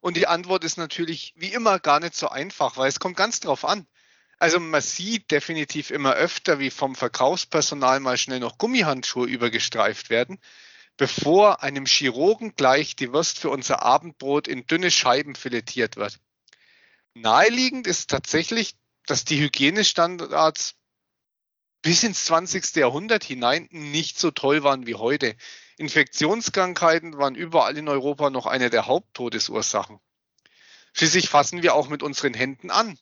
und die Antwort ist natürlich wie immer gar nicht so einfach, weil es kommt ganz drauf an. Also man sieht definitiv immer öfter, wie vom Verkaufspersonal mal schnell noch Gummihandschuhe übergestreift werden, bevor einem Chirurgen gleich die Wurst für unser Abendbrot in dünne Scheiben filetiert wird. Naheliegend ist tatsächlich, dass die Hygienestandards bis ins 20. Jahrhundert hinein nicht so toll waren wie heute. Infektionskrankheiten waren überall in Europa noch eine der Haupttodesursachen. Schließlich fassen wir auch mit unseren Händen an.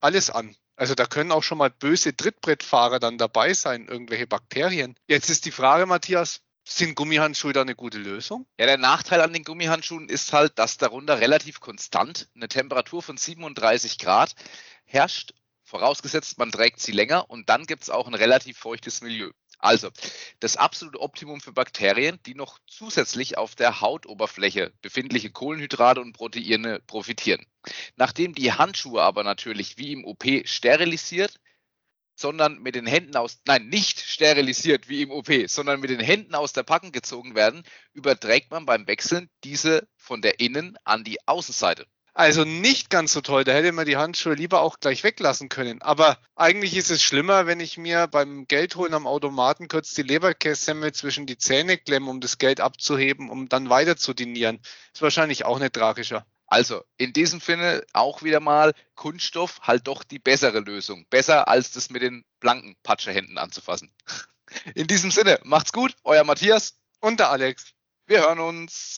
Alles an. Also da können auch schon mal böse Trittbrettfahrer dann dabei sein, irgendwelche Bakterien. Jetzt ist die Frage, Matthias, sind Gummihandschuhe da eine gute Lösung? Ja, der Nachteil an den Gummihandschuhen ist halt, dass darunter relativ konstant eine Temperatur von 37 Grad herrscht, vorausgesetzt man trägt sie länger und dann gibt es auch ein relativ feuchtes Milieu. Also, das absolute Optimum für Bakterien, die noch zusätzlich auf der Hautoberfläche befindliche Kohlenhydrate und Proteine profitieren. Nachdem die Handschuhe aber natürlich wie im OP sterilisiert, sondern mit den Händen aus, nein, nicht sterilisiert wie im OP, sondern mit den Händen aus der Packung gezogen werden, überträgt man beim Wechseln diese von der Innen an die Außenseite. Also nicht ganz so toll. Da hätte man die Handschuhe lieber auch gleich weglassen können. Aber eigentlich ist es schlimmer, wenn ich mir beim Geldholen am Automaten kurz die Leberkässemmel zwischen die Zähne klemme, um das Geld abzuheben, um dann weiter zu dinieren. Ist wahrscheinlich auch nicht tragischer. Also in diesem Sinne auch wieder mal Kunststoff halt doch die bessere Lösung. Besser als das mit den blanken Patschehänden anzufassen. In diesem Sinne, macht's gut, euer Matthias und der Alex. Wir hören uns.